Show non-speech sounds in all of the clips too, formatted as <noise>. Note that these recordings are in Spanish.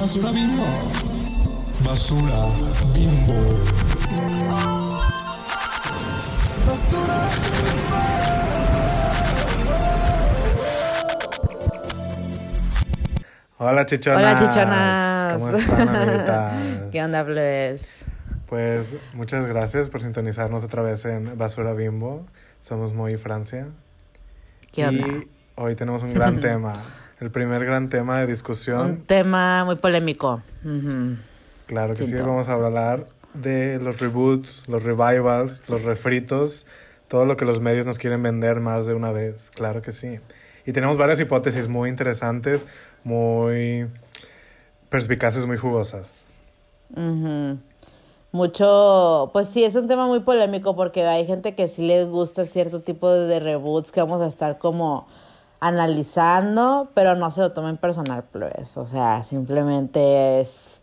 Basura bimbo. Basura bimbo. Basura Hola chichonas. Hola, chichonas. ¿Cómo están, amiguitas? <laughs> ¿Qué onda, plebes? Pues muchas gracias por sintonizarnos otra vez en Basura Bimbo. Somos Muy Francia. ¿Qué onda? Y hoy tenemos un gran <laughs> tema. El primer gran tema de discusión. Un tema muy polémico. Claro que sí, vamos a hablar de los reboots, los revivals, los refritos, todo lo que los medios nos quieren vender más de una vez. Claro que sí. Y tenemos varias hipótesis muy interesantes, muy perspicaces, muy jugosas. Mucho, pues sí, es un tema muy polémico porque hay gente que sí les gusta cierto tipo de reboots que vamos a estar como analizando, pero no se lo tomen personal, plebes. O sea, simplemente es,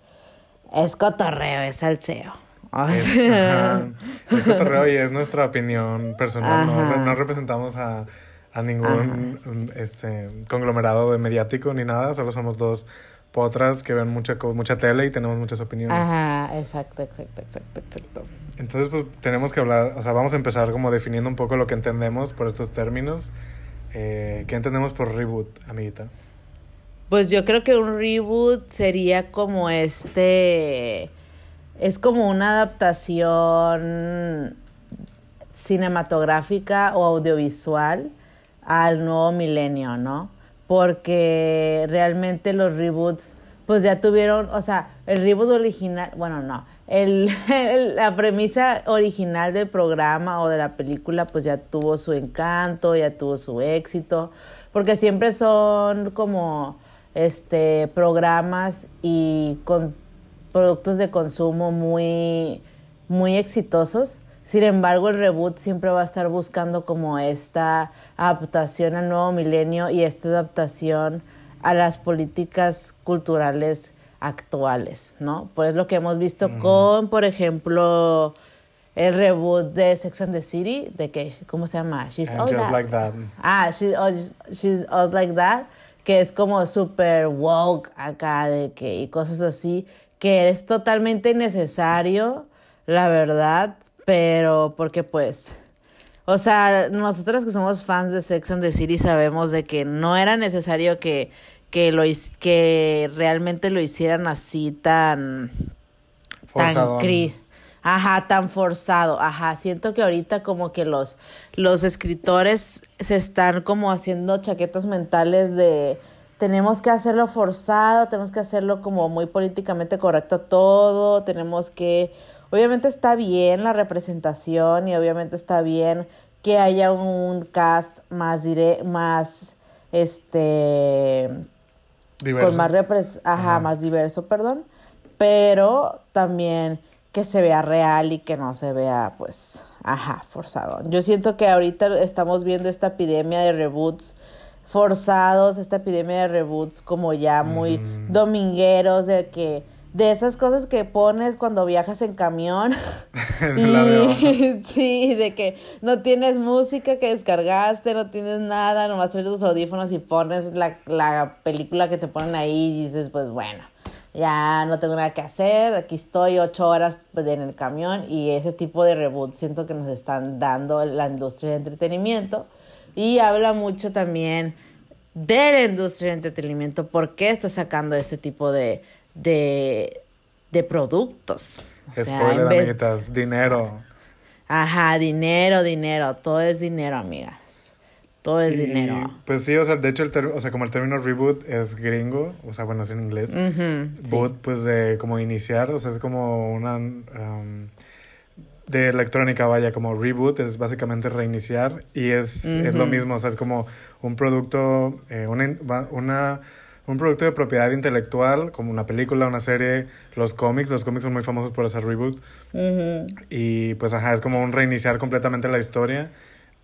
es cotorreo, es salseo. O Es, sea, es cotorreo y es nuestra opinión personal. No, representamos a, a ningún este, conglomerado de mediático ni nada. Solo somos dos potras que ven mucha, mucha tele y tenemos muchas opiniones. Ajá, exacto, exacto, exacto, exacto. Entonces, pues tenemos que hablar, o sea, vamos a empezar como definiendo un poco lo que entendemos por estos términos. Eh, ¿Qué entendemos por reboot, amiguita? Pues yo creo que un reboot sería como este. Es como una adaptación cinematográfica o audiovisual al nuevo milenio, ¿no? Porque realmente los reboots, pues ya tuvieron, o sea, el reboot original, bueno, no, el, la premisa original del programa o de la película, pues ya tuvo su encanto, ya tuvo su éxito, porque siempre son como, este, programas y con productos de consumo muy, muy exitosos. Sin embargo, el reboot siempre va a estar buscando como esta adaptación al nuevo milenio y esta adaptación a las políticas culturales actuales, ¿no? Pues lo que hemos visto con, por ejemplo, el reboot de Sex and the City, de que, ¿cómo se llama? She's All just That. like that. Ah, she, oh, She's All Like That, que es como super woke acá, de que, y cosas así, que es totalmente necesario, la verdad, pero porque pues, o sea, nosotros que somos fans de Sex and the City sabemos de que no era necesario que, que, lo, que realmente lo hicieran así tan tan cri ajá tan forzado ajá. Siento que ahorita como que los los escritores se están como haciendo chaquetas mentales de tenemos que hacerlo forzado tenemos que hacerlo como muy políticamente correcto todo tenemos que obviamente está bien la representación y obviamente está bien que haya un cast más dire más este Diverso. con más repres ajá, Ajá. más diverso, perdón, pero también que se vea real y que no se vea pues ajá, forzado. Yo siento que ahorita estamos viendo esta epidemia de reboots forzados, esta epidemia de reboots como ya muy Mm. domingueros de que de esas cosas que pones cuando viajas en camión. <laughs> <laughs> Y sí, de que no tienes música que descargaste, no tienes nada, nomás traes tus audífonos y pones la, la película que te ponen ahí y dices, pues bueno, ya no tengo nada que hacer, aquí estoy ocho horas en el camión y ese tipo de reboot siento que nos están dando la industria de entretenimiento. Y habla mucho también de la industria de entretenimiento, por qué está sacando este tipo de, de, de productos. O sea, en vez- amiguitas. Dinero. Ajá, dinero, dinero, todo es dinero, amigas. Todo es Y, dinero. Pues sí, o sea, de hecho, el ter- o sea, como el término reboot es gringo, o sea, bueno, es en inglés. Sí. Boot, pues de como iniciar, o sea, es como una... um, de electrónica, vaya, como reboot, es básicamente reiniciar y es, es lo mismo, o sea, es como un producto, eh, una, una, un producto de propiedad intelectual, como una película, una serie, los cómics, los cómics son muy famosos por hacer reboot y pues ajá, es como un reiniciar completamente la historia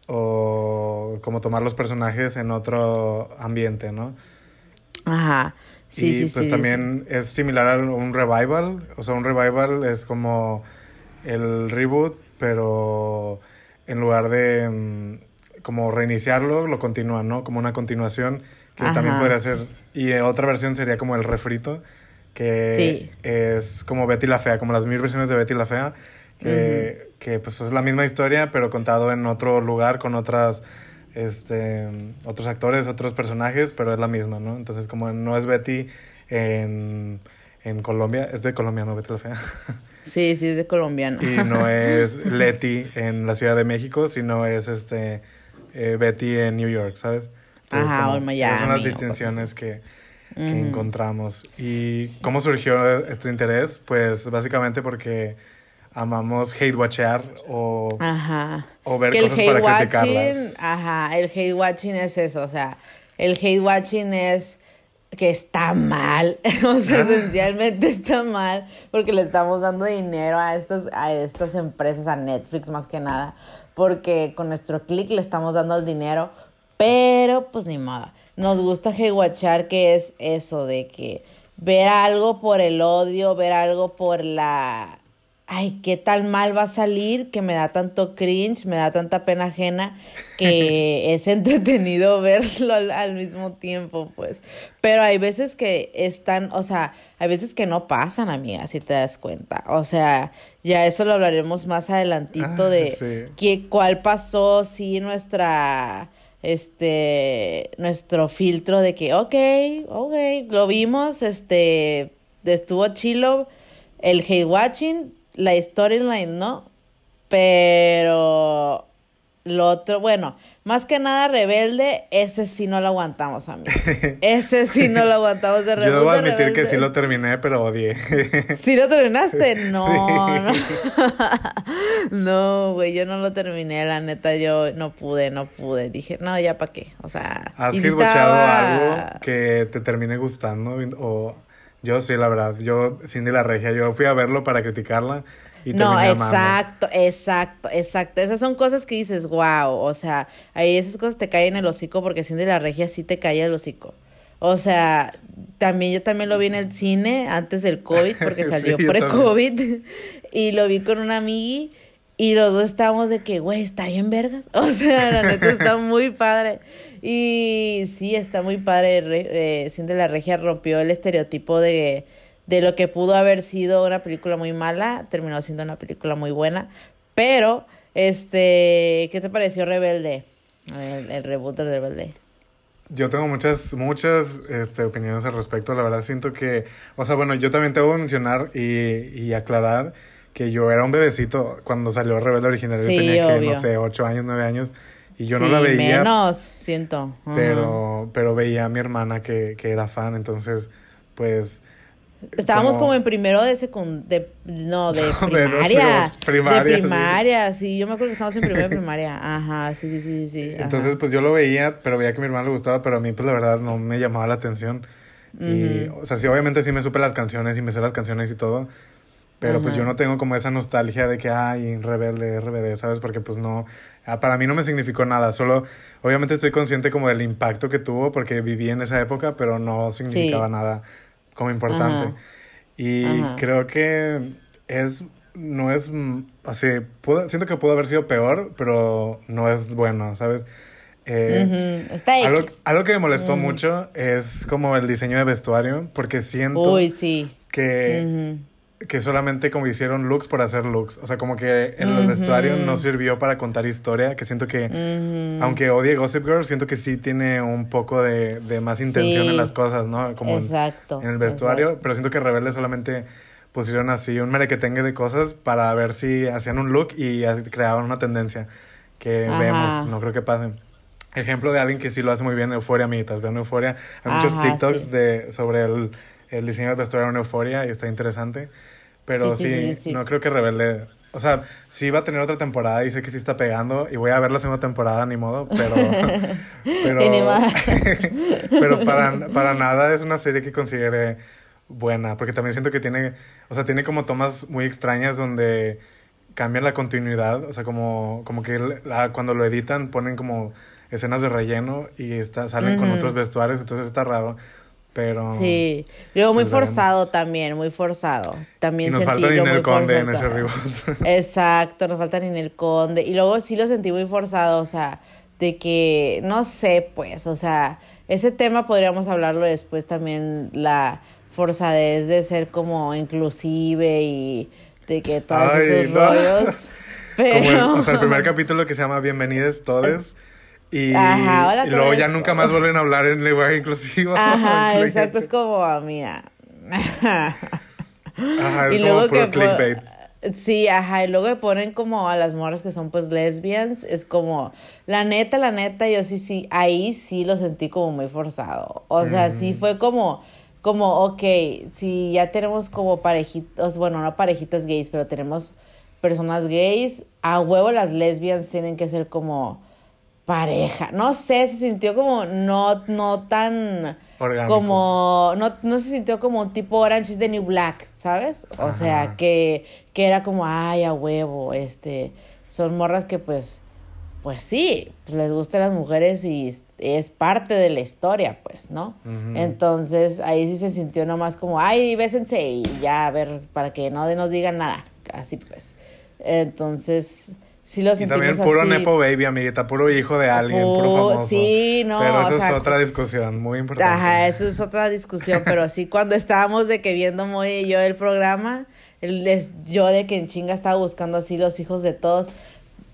o como tomar los personajes en otro ambiente, ¿no? Ajá. Sí, y sí, pues sí, también es similar a un revival. O sea, un revival es como el reboot, pero en lugar de mm, como reiniciarlo, lo continúan, ¿no? Como una continuación que también podría ser. Y otra versión sería como el refrito, que Sí. es como Betty la Fea, como las mil versiones de Betty la Fea, que, que, pues es la misma historia, pero contado en otro lugar con otras, este, otros actores, otros personajes, pero es la misma, ¿no? Entonces como no es Betty en, en Colombia, es de Colombia, no Betty la Fea. <laughs> Sí, sí, es de colombiano. y no <laughs> es Letty en la Ciudad de México, sino es este eh, Betty en New York, ¿sabes? Ajá, o en esas Miami, son las cosas distinciones que, que Ujú. encontramos. ¿Y cómo surgió este interés? Pues básicamente porque amamos hate watchear o, Ajá. o ver que cosas hate para watching, criticarlas. ajá, el hate watching es eso, o sea, el hate watching es que está mal, <laughs> o sea, esencialmente está mal, porque le estamos dando dinero a estas, a estas empresas, a Netflix más que nada, porque con nuestro clic le estamos dando el dinero, pero pues ni modo. Nos gusta watchar que es eso de que ver algo por el odio, ver algo por la ay, qué tal mal va a salir, que me da tanto cringe, me da tanta pena ajena, que <laughs> es entretenido verlo al, al mismo tiempo, pues. Pero hay veces que están, o sea, hay veces que no pasan, amiga, si te das cuenta. O sea, ya eso lo hablaremos más adelantito Ah, de sí. que, cuál pasó, sí, nuestra este nuestro filtro de que ok, ok, lo vimos, este estuvo chilo el hate watching, la storyline, ¿no? Pero lo otro, bueno, más que nada rebelde, ese sí no lo aguantamos, amigo. <laughs> Ese sí no lo aguantamos de Yo reboot debo de admitir que Rebelde. sí lo terminé, pero odié. <laughs> ¿Sí lo terminaste? No, Sí. no. <laughs> No, güey, yo no lo terminé, la neta, yo no pude, no pude. Dije, no, ya para qué, o sea... ¿Has sí escuchado estaba- algo que te termine gustando? O yo sí, la verdad. Yo, Cindy la Regia, yo fui a verlo para criticarla y No, amando. exacto, exacto, exacto. Esas son cosas que dices, wow, o sea, ahí esas cosas te caen en el hocico porque Cindy la Regia sí te cae el hocico. O sea, también yo también lo vi en el cine antes del COVID porque <laughs> salió pre-COVID <laughs> y lo vi con una amigui y los dos estábamos de que, güey, está bien vergas. <laughs> O sea, la neta está muy padre. Y sí, está muy padre. Re- eh, Cindy la Regia rompió el estereotipo de, de lo que pudo haber sido una película muy mala, terminó siendo una película muy buena. Pero, este, ¿qué te pareció Rebelde? El, el reboot de Rebelde. Yo tengo muchas, muchas este, opiniones al respecto. La verdad siento que, o sea, bueno, yo también tengo que mencionar y, y aclarar que yo era un bebecito cuando salió Rebelde original. Sí, yo tenía que, no sé, ocho años, nueve años. Y yo no la veía, Menos, siento. Ajá. pero, pero veía a mi hermana que, que era fan. Entonces, pues... Estábamos como- como en primero de secundaria, no, de <laughs> primaria. los primarias, de primaria, sí. Yo me acuerdo que estábamos en primero de primaria. Ajá, sí, sí, sí, sí. ajá. Entonces, pues yo lo veía, pero veía que a mi hermano le gustaba, pero a mí, pues la verdad, no me llamaba la atención. Y, o sea, sí, obviamente sí me supe las canciones y me sé las canciones y todo, pero pues yo no tengo como esa nostalgia de que, ay, rebelde, rebelde, ¿sabes? Porque pues no, ah, para mí no me significó nada, solo, obviamente estoy consciente como del impacto que tuvo porque viví en esa época, pero no significaba Sí. nada como importante. Ajá. Y Ajá. creo que es, no es, mm, así, pudo- siento que pudo haber sido peor, pero no es bueno, ¿sabes? Eh, Está algo, algo que me molestó mucho es como el diseño de vestuario, porque siento Uy, sí. que. Que solamente como hicieron looks por hacer looks. O sea, como que el Ujú. vestuario no sirvió para contar historia, que siento que, Ujú. aunque odie Gossip Girl, siento que sí tiene un poco de, de más intención Sí. en las cosas, ¿no? Como en- Exacto. en el vestuario, exacto. pero siento que Rebelde solamente pusieron así un merequetengue de cosas para ver si hacían un look y creaban una tendencia que Ajá. vemos, no creo que pase. Ejemplo de alguien que sí lo hace muy bien, Euforia, amiguitas, vean Euforia. Hay muchos Ajá, TikToks sí. de, sobre el, el diseño del vestuario en Euforia y está interesante. Pero Sí, no creo que Rebelde... O sea, sí va a tener otra temporada y sé que sí está pegando y voy a ver la segunda temporada, ni modo, pero... <laughs> pero <laughs> pero para, para nada es una serie que considere buena, porque también siento que tiene, o sea, tiene como tomas muy extrañas donde cambian la continuidad, o sea, como, como que la- cuando lo editan ponen como escenas de relleno y está, salen con otros vestuarios, entonces está raro, pero... Sí. Luego muy veremos. forzado también, muy forzado. También Y nos sentí falta Ninel Conde en ese reboot. <laughs> Exacto, nos falta Ninel Conde. Y luego sí lo sentí muy forzado, o sea, de que, no sé, pues, o sea, ese tema podríamos hablarlo después también, la forzadez de ser como inclusive y de que todos Ay, esos no. rollos. Pero... <laughs> Como el, o sea, el primer capítulo que se llama Bienvenidos Todes. <laughs> Y, Ajá, hola y luego ya nunca más vuelven a hablar en lenguaje inclusivo. Ajá, <laughs> exacto, es como amiga. <laughs> Ajá, es y como luego puro que clickbait. Sí, ajá, y luego que ponen como a las morras que son pues lesbians, es como, la neta, la neta, yo sí, sí, ahí sí lo sentí como muy forzado. O sea, sí fue como, como, ok, si ya tenemos como parejitas, bueno, no parejitas gays, pero tenemos personas gays, a huevo las lesbians tienen que ser como pareja. No sé, se sintió como no, no tan Orgánico. como no, no se sintió como un tipo Orange is the New Black, ¿sabes? O Ajá. sea, que, que era como, ay, a huevo, este, son morras que pues, pues sí, pues les gustan las mujeres y es, parte de la historia, pues, ¿no? Entonces, ahí sí se sintió nomás como, ay, bésense y ya, a ver, para que no nos digan nada, así pues. Entonces, sí lo Y sentimos también puro así. Nepo Baby, amiguita, puro hijo de alguien, puro Pu- famoso. sí, no, Pero o eso es otra discusión muy importante. Ajá, eso es otra discusión, <laughs> pero sí, cuando estábamos de que viendo Moy y yo el programa, les- yo de que en chinga estaba buscando así los hijos de todos,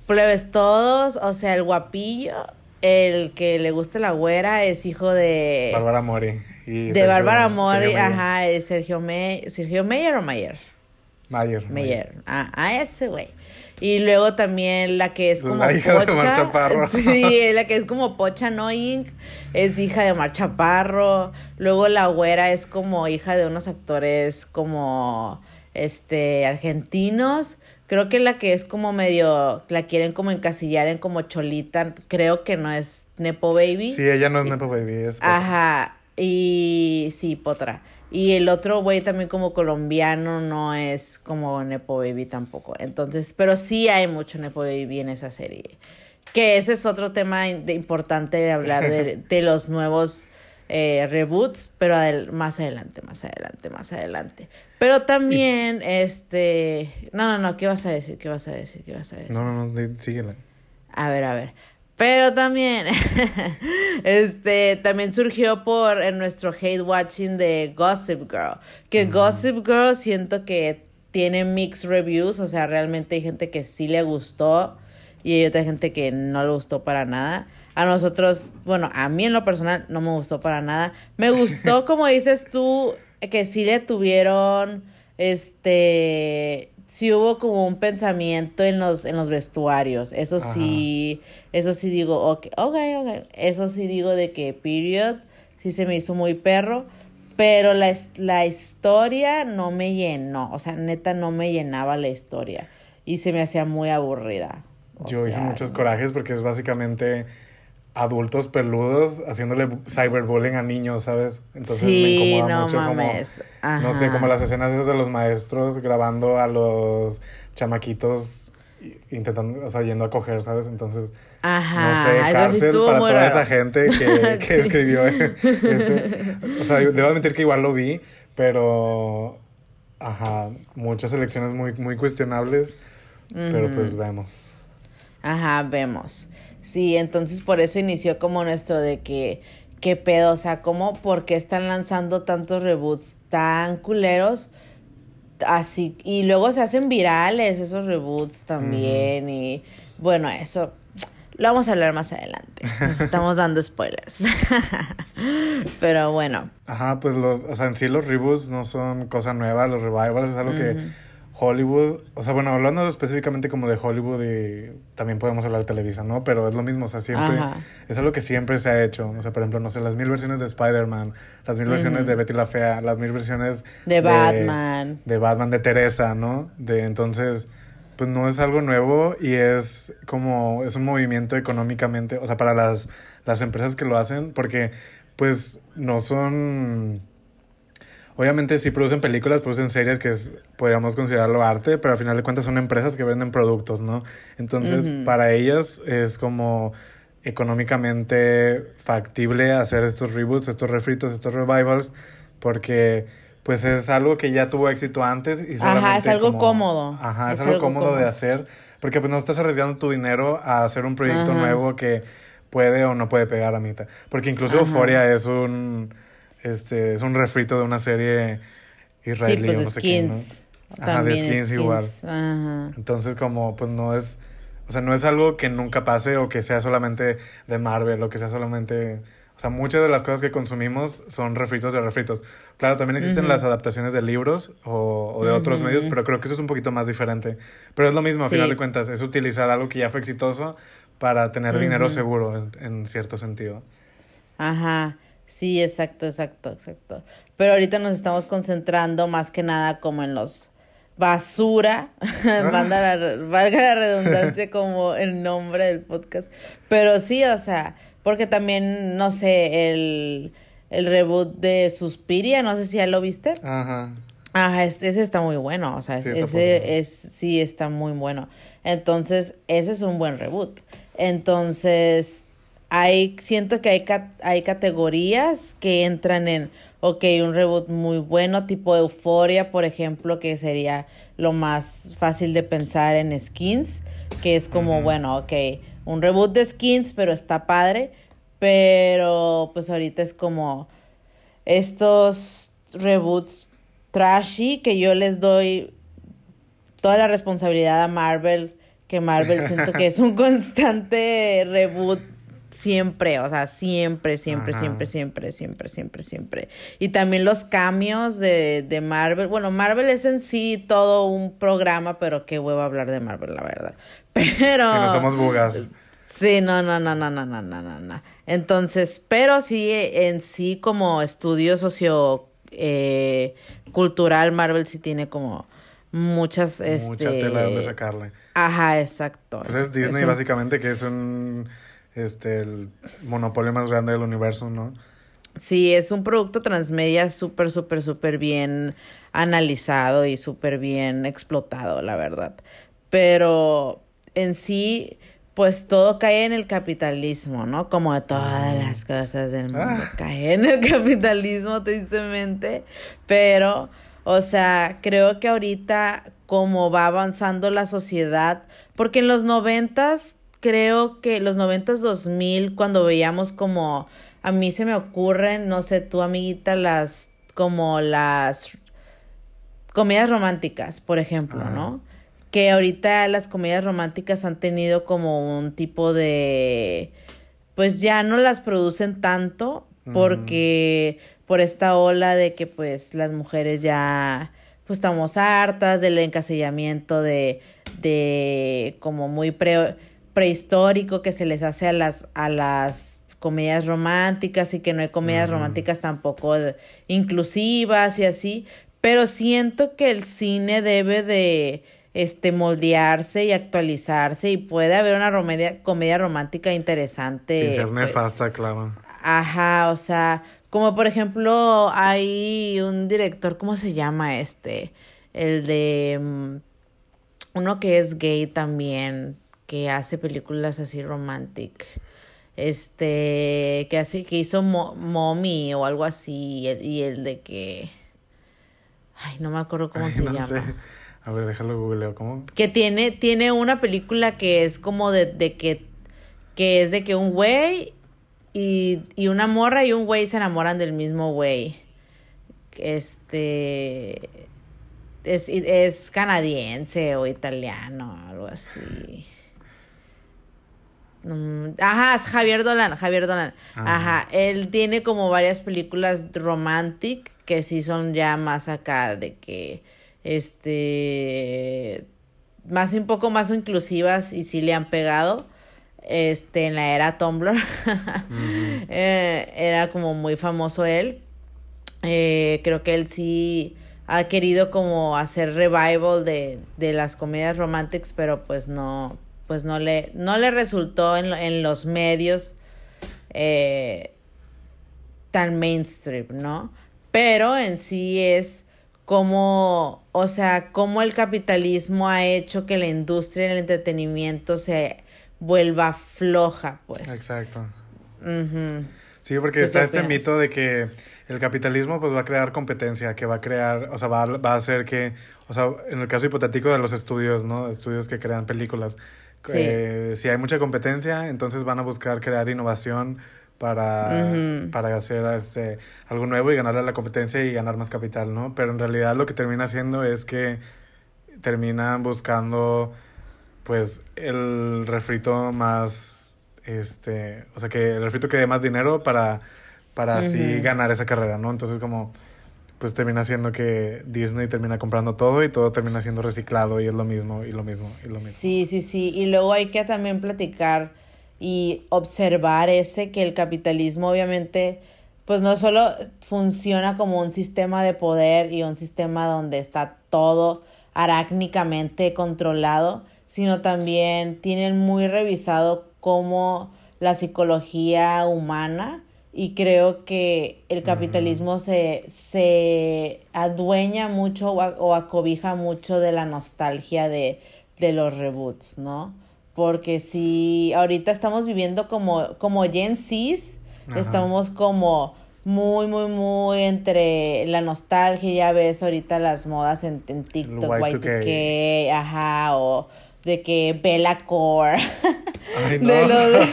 plebes todos, o sea, el guapillo, el que le gusta la güera es hijo de... Bárbara Mori. Y de Sergio- Bárbara Mori, Mayer. ajá, es Sergio, Me Sergio Meyer o Mayer. Mayer. Meyer, a, a ese güey. Y luego también la que es como La hija de Pocha. Omar Chaparro. <laughs> Sí, la que es como Pocha Annoying es hija de Omar Chaparro. Luego la güera es como hija de unos actores como este argentinos. Creo que la que es como medio, la quieren como encasillar en como cholita, creo que no es Nepo Baby. Sí, ella no es Nepo Baby, es. Ajá, y sí, Potra. Y el otro güey también como colombiano no es como Nepo Baby tampoco. Entonces, pero sí hay mucho Nepo Baby en esa serie. Que ese es otro tema de- importante de hablar de, <laughs> de los nuevos eh, reboots, pero adel- más adelante, más adelante, más adelante. Pero también, este... No, no, no, ¿qué vas a decir? ¿Qué vas a decir? ¿Qué vas a decir? No, no, no, síguela. A ver, a ver. Pero también, <laughs> este, también surgió por en nuestro hate watching de Gossip Girl. Que Gossip Girl siento que tiene mixed reviews, o sea, realmente hay gente que sí le gustó y hay otra gente que no le gustó para nada. A nosotros, bueno, a mí en lo personal no me gustó para nada. Me gustó, <laughs> como dices tú, que sí le tuvieron, este, sí hubo como un pensamiento en los, en los vestuarios. Eso sí, eso sí digo, ok, ok, ok. Eso sí digo de que period, sí se me hizo muy perro. Pero la, la historia no me llenó, o sea, neta no me llenaba la historia. Y se me hacía muy aburrida. O Yo hice muchos corajes porque es básicamente adultos peludos haciéndole bu- cyberbullying a niños, ¿sabes? Entonces me Sí, incomoda no mucho mames. como, no sé, como las escenas esas de los maestros grabando a los chamaquitos intentando, o sea, yendo a coger, ¿sabes? Entonces, Ajá, no sé, eso sí cárcel estuvo para toda raro. esa gente que, <laughs> que Sí. escribió ese. O sea, debo admitir que igual lo vi, pero, ajá, muchas elecciones muy, muy cuestionables, pero pues vemos. Ajá, vemos. Sí, entonces por eso inició como nuestro de que, qué pedo, o sea, ¿cómo, por qué están lanzando tantos reboots tan culeros? Así, y luego se hacen virales esos reboots también, y bueno, eso lo vamos a hablar más adelante. Nos estamos dando spoilers. <laughs> Pero bueno, Ajá, pues los, o sea, en sí los reboots no son cosa nueva, los revivals es algo que Hollywood, o sea, bueno, hablando específicamente como de Hollywood y también podemos hablar de Televisa, ¿no? Pero es lo mismo, o sea, siempre, Ajá. es algo que siempre se ha hecho, o sea, por ejemplo, no sé, las mil versiones de Spider-Man, las mil versiones de Betty la Fea, las mil versiones De Batman. de Batman, de Teresa, ¿no? De entonces, pues no es algo nuevo y es como, es un movimiento económicamente, o sea, para las, las empresas que lo hacen, porque pues no son... Obviamente sí producen películas, producen series que es, podríamos considerarlo arte, pero al final de cuentas son empresas que venden productos, ¿no? Entonces, para ellas es como económicamente factible hacer estos reboots, estos refritos, estos revivals, porque pues es algo que ya tuvo éxito antes y Ajá, solamente es algo como- cómodo. Ajá, es, Es algo, algo cómodo, de hacer, porque pues no estás arriesgando tu dinero a hacer un proyecto Ajá. nuevo que puede o no puede pegar a mitad. Porque incluso Ajá. Euphoria es un este, es un refrito de una serie israelí sí, pues o no sé qué, ¿no? Ajá, de skins igual. Ajá. Entonces, como, pues no es, o sea, no es algo que nunca pase o que sea solamente de Marvel o que sea solamente, o sea, muchas de las cosas que consumimos son refritos de refritos. Claro, también existen las adaptaciones de libros o, o de otros medios, pero creo que eso es un poquito más diferente. Pero es lo mismo, a Sí. final de cuentas, es utilizar algo que ya fue exitoso para tener dinero seguro en, en cierto sentido. Ajá, sí, exacto, exacto, exacto. Pero ahorita nos estamos concentrando más que nada como en los basura, <laughs> valga la, valga la redundancia <laughs> como el nombre del podcast. Pero sí, o sea, porque también, no sé, el, el reboot de Suspiria, no sé si ya lo viste. Ajá. Ajá, es- ese está muy bueno, o sea, Sí, ese es, sí está muy bueno. Entonces, ese es un buen reboot. Entonces, hay, siento que hay, hay categorías que entran en, ok, un reboot muy bueno, tipo Euforia, por ejemplo, que sería lo más fácil de pensar en skins, que es como, bueno, ok, un reboot de skins, pero está padre, pero pues ahorita es como estos reboots trashy que yo les doy toda la responsabilidad a Marvel, que Marvel siento que es un <laughs> constante reboot siempre, o sea, siempre, siempre, Ajá. siempre, siempre, siempre, siempre, siempre. Y también los cambios de, de Marvel. Bueno, Marvel es en sí todo un programa, pero qué huevo hablar de Marvel, la verdad. <laughs> Pero... Si no somos bugas. Sí, no, no, no, no, no, no, no, no, no. Entonces, pero sí, en sí como estudio socio eh, cultural, Marvel sí tiene como muchas, este... Mucha tela de donde sacarle. Ajá, exacto. Pues es Disney, un- básicamente, que es un, este, el monopolio más grande del universo, ¿no? Sí, es un producto transmedia súper, súper, súper bien analizado y súper bien explotado, la verdad. Pero en sí, pues todo cae en el capitalismo, ¿no? Como de todas las cosas del mundo, Ah. cae en el <laughs> capitalismo, tristemente. Pero, o sea, creo que ahorita, como va avanzando la sociedad, porque en los noventas, creo que los noventas, dos mil, cuando veíamos como, a mí se me ocurren, no sé, tú, amiguita, las, como las comedias románticas, por ejemplo, Ajá. ¿no? Que ahorita las comedias románticas han tenido como un tipo de, pues ya no las producen tanto porque por esta ola de que pues las mujeres ya pues estamos hartas del encasillamiento de, de como muy pre- prehistórico que se les hace a las, a las comedias románticas y que no hay comedias románticas tampoco de- inclusivas y así, pero siento que el cine debe de este moldearse y actualizarse y puede haber una romedia- comedia romántica interesante. Sin ser pues, nefasta, claro. Ajá, o sea, como por ejemplo, hay un director, ¿cómo se llama este? El de mm, uno que es gay también, que hace películas así romantic. Este, que hace, que hizo Mo- Mommy o algo así, y el, y el de que. Ay, no me acuerdo cómo Ay, se no llama. sé. A ver, déjalo googleo. ¿Cómo? Que tiene, tiene una película que es como de, de que, que es de que un güey y, y una morra y un güey se enamoran del mismo güey. Este es, es canadiense o italiano, algo así. Mm, Ajá, es Javier Dolan, Javier Dolan. Ajá. Ajá, él tiene como varias películas romantic que sí son ya más acá de que este más un poco más inclusivas y sí le han pegado este en la era Tumblr. <laughs> Eh, era como muy famoso él Eh, creo que él sí ha querido como hacer revival de, de las comedias románticas pero pues no pues no le no le resultó en, en los medios eh, tan mainstream, ¿no? Pero en sí es como, o sea, cómo el capitalismo ha hecho que la industria del entretenimiento se vuelva floja, pues. Exacto. Sí, porque ¿Tú está este opinas? mito de que el capitalismo pues va a crear competencia, que va a crear, o sea, va, a- va a hacer que, o sea, en el caso hipotético de los estudios, ¿no? Estudios que crean películas, Sí. eh, si hay mucha competencia, entonces van a buscar crear innovación para, para hacer este, algo nuevo y ganarle a la competencia y ganar más capital, ¿no? Pero en realidad lo que termina haciendo es que terminan buscando pues el refrito más, este, o sea, que el refrito que dé más dinero para, para así ganar esa carrera, ¿no? Entonces como pues termina siendo que Disney termina comprando todo y todo termina siendo reciclado y es lo mismo y lo mismo y lo mismo. Sí, sí, sí. Y luego hay que también platicar y observar ese que el capitalismo obviamente pues no solo funciona como un sistema de poder y un sistema donde está todo arácnicamente controlado, sino también tienen muy revisado cómo la psicología humana y creo que el capitalismo se, se adueña mucho o, acobija mucho de la nostalgia de, de los reboots, ¿no? Porque si ahorita estamos viviendo como, como Gen Z's, estamos como muy, muy, muy entre la nostalgia, ya ves ahorita las modas en, en TikTok, Y2K, ajá, o de que Bella Core, <laughs> de, lo de,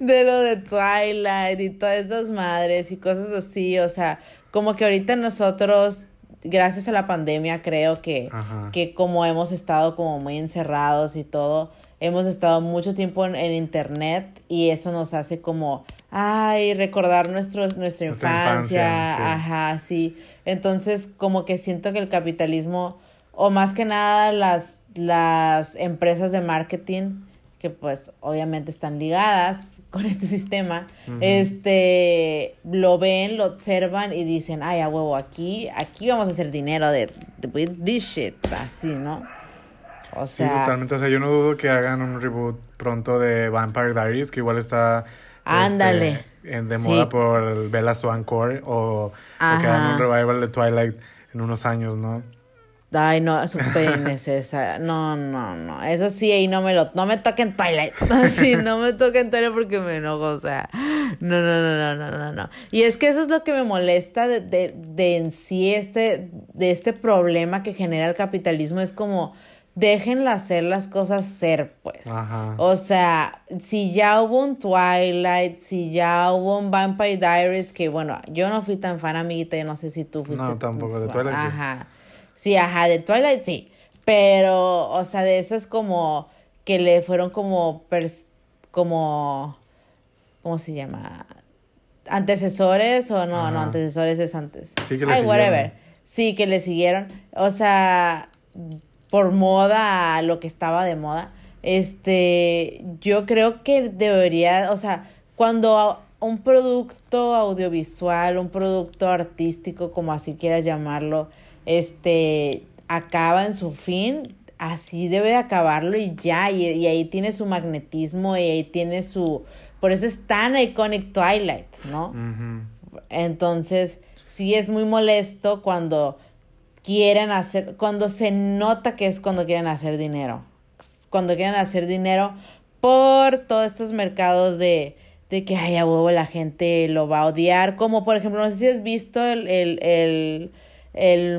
<laughs> de lo de Twilight y todas esas madres y cosas así, o sea, como que ahorita nosotros, gracias a la pandemia, creo que, que como hemos estado como muy encerrados y todo, hemos estado mucho tiempo en, internet y eso nos hace como, ay, recordar nuestro, nuestra, infancia, ajá, sí. Entonces, como que siento que el capitalismo o más que nada las, las empresas de marketing que pues obviamente están ligadas <laughs> con este sistema, este, lo ven, lo observan y dicen, ay, a huevo, aquí, aquí vamos a hacer dinero de, de this shit, así, ¿no? O sea... Sí, totalmente, o sea, yo no dudo que hagan un reboot pronto de Vampire Diaries, que igual está... Ándale. Este, de moda por el Bella Swan Core, o, o que hagan un revival de Twilight en unos años, ¿no? Ay, no, súper innecesaria. No, no, no. Eso sí, ahí no me lo, no me toquen Twilight. <laughs> Sí, no me toquen Twilight porque me enojo. O sea, no, no, no, no, no, no, no. Y es que eso es lo que me molesta de, de, de en sí este, de este problema que genera el capitalismo. Es como, déjenla hacer las cosas ser, pues. Ajá. O sea, si ya hubo un Twilight, si ya hubo un Vampire Diaries, que bueno, yo no fui tan fan, amiguita, yo no sé si tú fuiste. No, tampoco, de Twilight. Ajá. Sí, ajá, de Twilight sí. Pero, o sea, de esas como que le fueron como, como, ¿cómo se llama? Antecesores o no, no, antecesores es antes. Sí, que le Ay, whatever. Sí, que le siguieron. O sea, por moda, lo que estaba de moda. Este, yo creo que debería, o sea, cuando un producto audiovisual, un producto artístico, como así quieras llamarlo, este, acaba en su fin, así debe de acabarlo y ya, y, ahí tiene su magnetismo y ahí tiene su... Por eso es tan iconic Twilight, ¿no? Entonces, sí es muy molesto cuando quieren hacer, cuando se nota que es cuando quieren hacer dinero. Cuando quieren hacer dinero por todos estos mercados de, de que, ay, a huevo la gente lo va a odiar. Como por ejemplo, no sé si has visto el, el el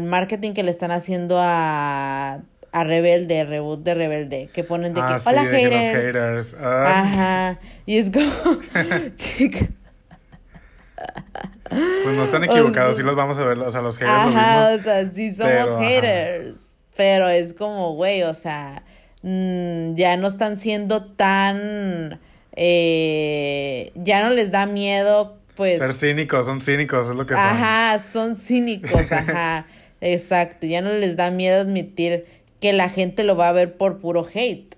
marketing que le están haciendo a, a Rebelde, reboot de Rebelde, que ponen de que, ah, hola haters. Ah. Ajá. Y es como, <laughs> chica. Pues no están equivocados, sí los vamos a ver, o sea, los haters Ajá, o sea, sí somos haters. Pero es como, güey, o sea, mm, ya no están siendo tan... Eh, ya no les da miedo pues... Ser cínicos, son cínicos, es lo que son. Ajá, son cínicos, <laughs> ajá. Exacto, ya no les da miedo admitir que la gente lo va a ver por puro hate.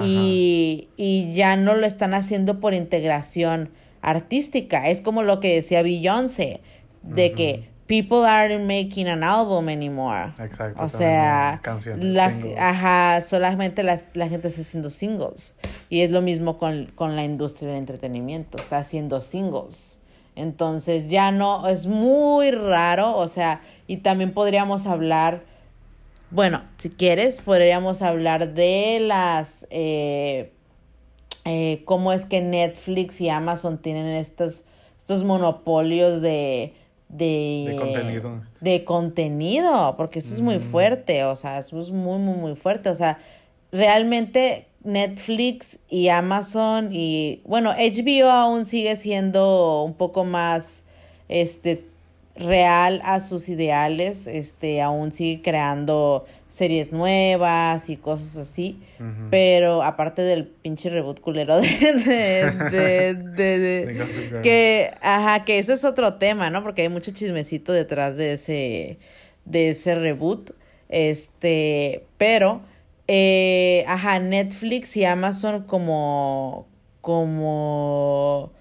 Y, y, ya no lo están haciendo por integración artística. Es como lo que decía Beyoncé, de que people aren't making an album anymore. Exacto. O sea, la, ajá, solamente la, la, gente está haciendo singles. Y es lo mismo con, con la industria del entretenimiento, está haciendo singles. Entonces ya no, es muy raro, o sea, y también podríamos hablar, bueno, si quieres, podríamos hablar de las, eh, eh, cómo es que Netflix y Amazon tienen estos, estos monopolios de, de, de, contenido. De contenido, porque eso es muy fuerte, o sea, eso es muy, muy, muy fuerte. O sea, realmente Netflix y Amazon y bueno, HBO aún sigue siendo un poco más este real a sus ideales, este aún sigue creando series nuevas y cosas así, pero aparte del pinche reboot culero de, de, de, de, <laughs> que ajá, que eso es otro tema, ¿no? Porque hay mucho chismecito detrás de ese de ese reboot. Este, pero eh, ajá, Netflix y Amazon como como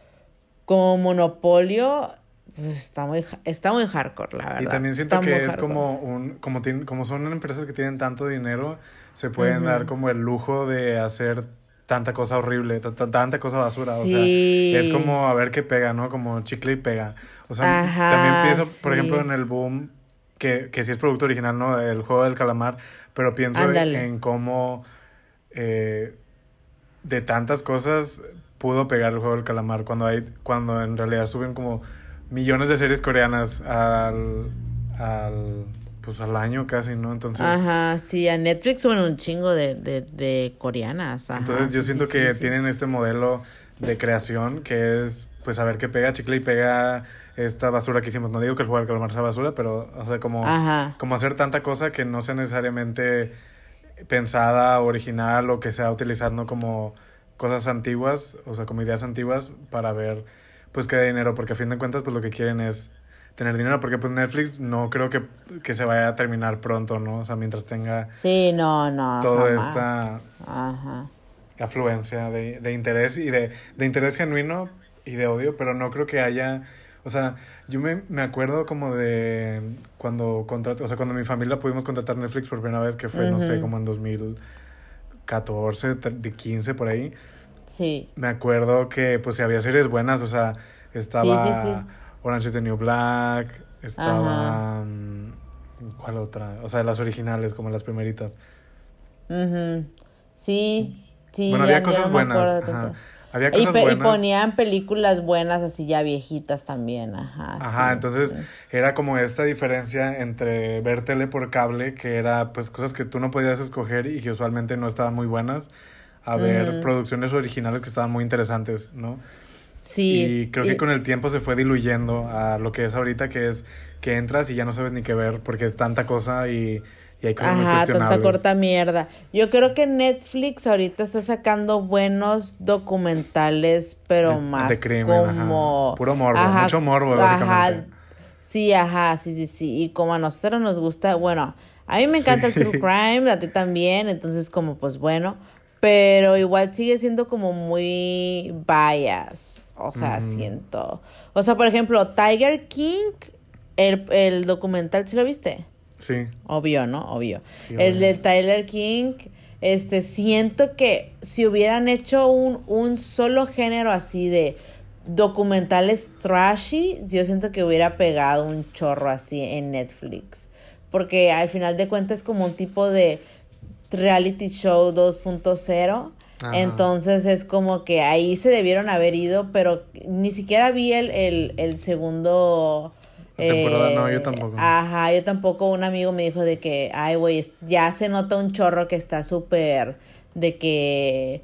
como monopolio pues está muy, está muy hardcore, la verdad. Y también siento que es como un, como, como son empresas que tienen tanto dinero, se pueden dar como el lujo de hacer tanta cosa horrible, tanta cosa basura. O sea, es como a ver qué pega, ¿no? Como chicle y pega. O sea, también pienso, por ejemplo, en el boom, que, que sí es producto original, ¿no? El juego del calamar, pero pienso en, cómo eh, de tantas cosas pudo pegar el juego del calamar cuando hay, cuando en realidad suben como millones de series coreanas al, al, pues al año casi, ¿no? Entonces... Ajá, sí, a Netflix suben un chingo de, de, de coreanas. entonces yo siento que tienen este modelo de creación que es, pues, a ver qué pega chicle y pega esta basura que hicimos. No digo que el del calamar sea basura, pero, o sea, como, como hacer tanta cosa que no sea necesariamente pensada, original o que sea utilizando como cosas antiguas, o sea, como ideas antiguas para ver pues queda dinero, porque a fin de cuentas pues lo que quieren es tener dinero, porque pues Netflix no creo que, que se vaya a terminar pronto, ¿no? O sea, mientras tenga... Sí, no, no. Toda esta afluencia de, de interés y de, de interés genuino y de odio, pero no creo que haya... O sea, yo me, me acuerdo como de cuando contraté, o sea, cuando mi familia pudimos contratar Netflix por primera vez, que fue, no sé, como en 2014, de 15 por ahí. Sí. Me acuerdo que pues había series buenas, o sea, estaba Orange is the New Black, estaba... Mm, ¿Cuál otra? O sea, las originales, como las primeritas. Sí, sí. Bueno, había cosas buenas. Había cosas y, buenas. y ponían películas buenas así ya viejitas también, ajá. Ajá, entonces era como esta diferencia entre ver tele por cable, que era pues cosas que tú no podías escoger y que usualmente no estaban muy buenas a ver producciones originales que estaban muy interesantes, ¿no? Sí. Y creo que con el tiempo se fue diluyendo a lo que es ahorita, que es que entras y ya no sabes ni qué ver porque es tanta cosa y, y hay cosas muy cuestionables. tanta corta mierda. Yo creo que Netflix ahorita está sacando buenos documentales, pero más de crimen, como... Puro morbo, mucho morbo, básicamente. Sí, ajá, sí, sí, sí. Y como a nosotros nos gusta, bueno, a mí me encanta el true <laughs> crime, a ti también, entonces como pues bueno, pero igual sigue siendo como muy bias, o sea, siento. O sea, por ejemplo, Tiger King, el, el documental, ¿sí lo viste? Sí. Obvio, ¿no? Obvio. el de Tyler King, este, siento que si hubieran hecho un, un solo género así de documentales trashy, yo siento que hubiera pegado un chorro así en Netflix. Porque al final de cuentas es como un tipo de reality show 2.0. Entonces es como que ahí se debieron haber ido, pero ni siquiera vi el, el, el segundo... Temporada, no, yo eh, tampoco. Ajá, yo tampoco. Un amigo me dijo de que, ay, güey, ya se nota un chorro que está súper de que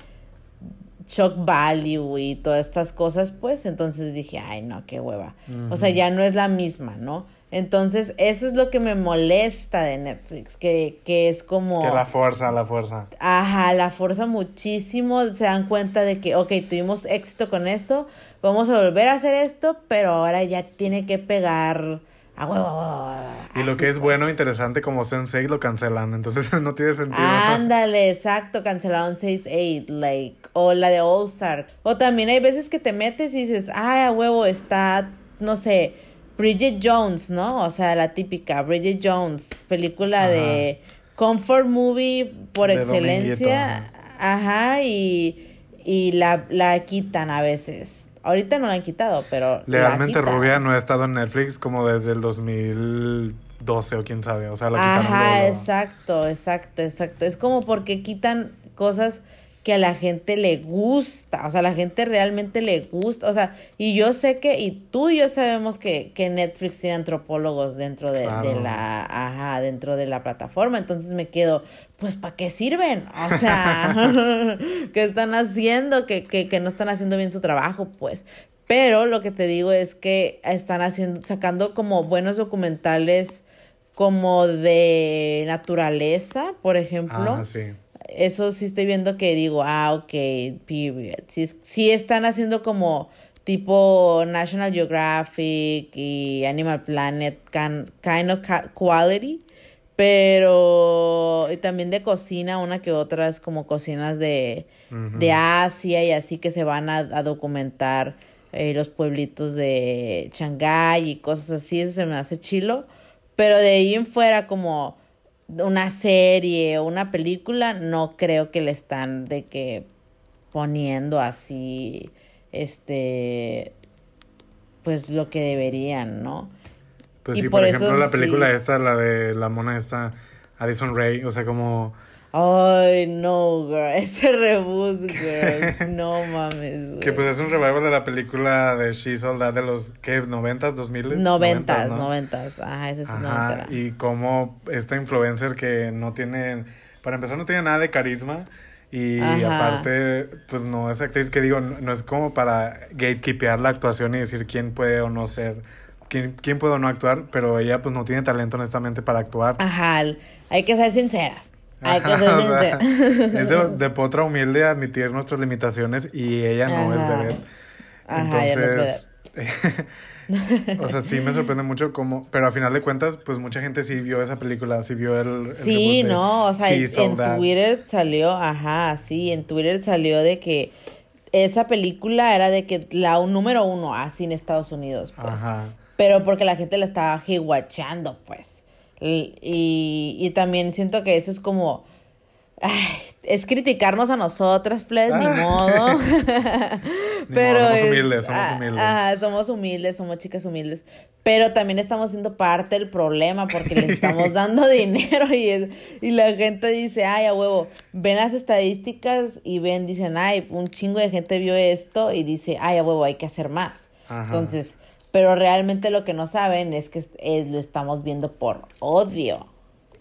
shock value y todas estas cosas, pues entonces dije, ay, no, qué hueva. O sea, ya no es la misma, ¿no? Entonces, eso es lo que me molesta de Netflix, que, que es como... Que la fuerza, la fuerza. Ajá, la fuerza muchísimo, se dan cuenta de que, ok, tuvimos éxito con esto, vamos a volver a hacer esto, pero ahora ya tiene que pegar a huevo. Y lo que es bueno, interesante, como Sense8 lo cancelan, entonces <laughs> no tiene sentido. Ándale, exacto, cancelaron Sense8, like, o la de Star. O también hay veces que te metes y dices, ay, a huevo, está, no sé Bridget Jones, ¿no? O sea, la típica Bridget Jones, película de comfort movie por excelencia. Ajá, y, y la, la quitan a veces. Ahorita no la han quitado, pero. Legalmente Rubia no ha estado en Netflix como desde el 2012 o quién sabe. O sea, la quitaron. Ajá, exacto, exacto, exacto. Es como porque quitan cosas que a la gente le gusta, o sea, a la gente realmente le gusta, o sea, y yo sé que, y tú y yo sabemos que, que Netflix tiene antropólogos dentro de, de la, ajá, dentro de la plataforma, entonces me quedo, pues, ¿para qué sirven? O sea, <laughs> ¿qué están haciendo? Que, que, que no están haciendo bien su trabajo, pues. Pero lo que te digo es que están haciendo, sacando como buenos documentales como de naturaleza, por ejemplo. Ah, sí. Eso sí estoy viendo que digo, ah, ok, period. Sí, sí están haciendo como tipo National Geographic y Animal Planet, can- kind of quality, pero y también de cocina, una que otras como cocinas de, de Asia y así que se van a, a documentar eh, los pueblitos de Shanghái y cosas así, eso se me hace chilo, pero de ahí en fuera como una serie o una película, no creo que le están de que poniendo así, este, pues lo que deberían, ¿no? Pues Y sí, por por, eso ejemplo, la sí. película esta, la de la mona esta, Addison Ray, o sea, como... Ay, no, girl, <laughs> ese reboot, girl, no mames, güey. Que pues es un revival de la película de She Sold That de los, ¿qué? ¿90s, 2000s? Noventas, ¿no? noventas, ajá, ese es Ajá, y como esta influencer que no tiene, para empezar no tiene nada de carisma y Ajá. aparte pues no es actriz, que digo, no, no es como para gatekeepear la actuación y decir quién puede o no ser, quién, quién puede o no actuar, pero ella pues no tiene talento honestamente para actuar. Ajá, hay que ser sinceras. Hay que ser <laughs> o sea, sinceras. es de, de potra humilde admitir nuestras limitaciones y ella no es Ajá. no es Entonces, <laughs> o sea, sí me sorprende mucho cómo, pero a final de cuentas, pues mucha gente sí vio esa película, sí vio el, el Sí, no, o sea, en That. Twitter salió, ajá, sí, en Twitter salió de que esa película era de que la un- número uno así en Estados Unidos, pues. Ajá. Pero porque la gente la estaba jihuachando, pues. Y, y también siento que eso es como. Ay, es criticarnos a nosotras, pues, ni Ah. modo. <laughs> Ni <laughs> Pero modo, somos es- humildes, somos ah, humildes. ajá, somos humildes, somos chicas humildes. Pero también estamos siendo parte del problema porque les estamos <laughs> dando dinero y, es- y la gente dice, ay, a huevo, ven las estadísticas y ven, dicen, ay, un chingo de gente vio esto y dice, ay, a huevo, hay que hacer más. Ajá. Entonces, pero realmente lo que no saben es que es- lo estamos viendo por odio,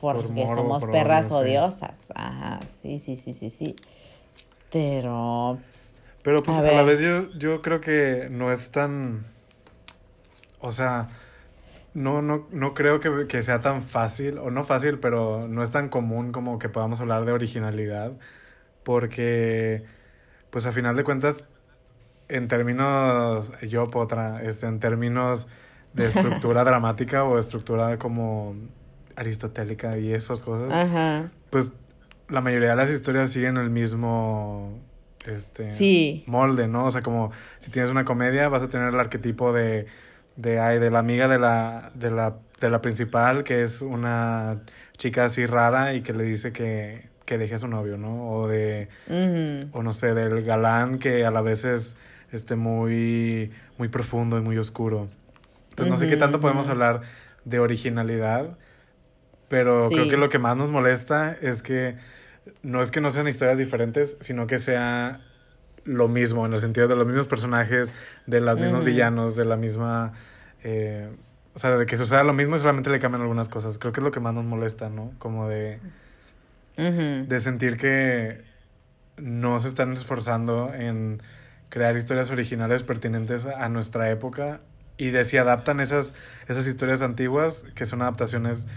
porque somos por perras odio, sí. odiosas. Ajá, sí, sí, sí, sí, sí. Pero, Pero pues A a, la vez yo, yo creo que no es tan, o sea, no, no, no creo que, que sea tan fácil, o no fácil, pero no es tan común como que podamos hablar de originalidad, porque pues a final de cuentas, en términos, yo potra, este, en términos de estructura <laughs> dramática o estructura como aristotélica y esas cosas, ajá, pues la mayoría de las historias siguen el mismo este Sí. molde, ¿no? O sea, como si tienes una comedia, vas a tener el arquetipo de de ay, de la amiga de la de la de la principal que es una chica así rara y que le dice que que deje a su novio, ¿no? O de o no sé, del galán que a la vez es este muy muy profundo y muy oscuro. Entonces no sé qué tanto podemos hablar de originalidad, pero Sí. creo que lo que más nos molesta es que no es que no sean historias diferentes, sino que sea lo mismo, en el sentido de los mismos personajes, de los mismos villanos, de la misma... eh, o sea, de que suceda lo mismo y solamente le cambian algunas cosas. Creo que es lo que más nos molesta, ¿no? Como de, de sentir que no se están esforzando en crear historias originales pertinentes a nuestra época y de si adaptan esas, esas historias antiguas que son adaptaciones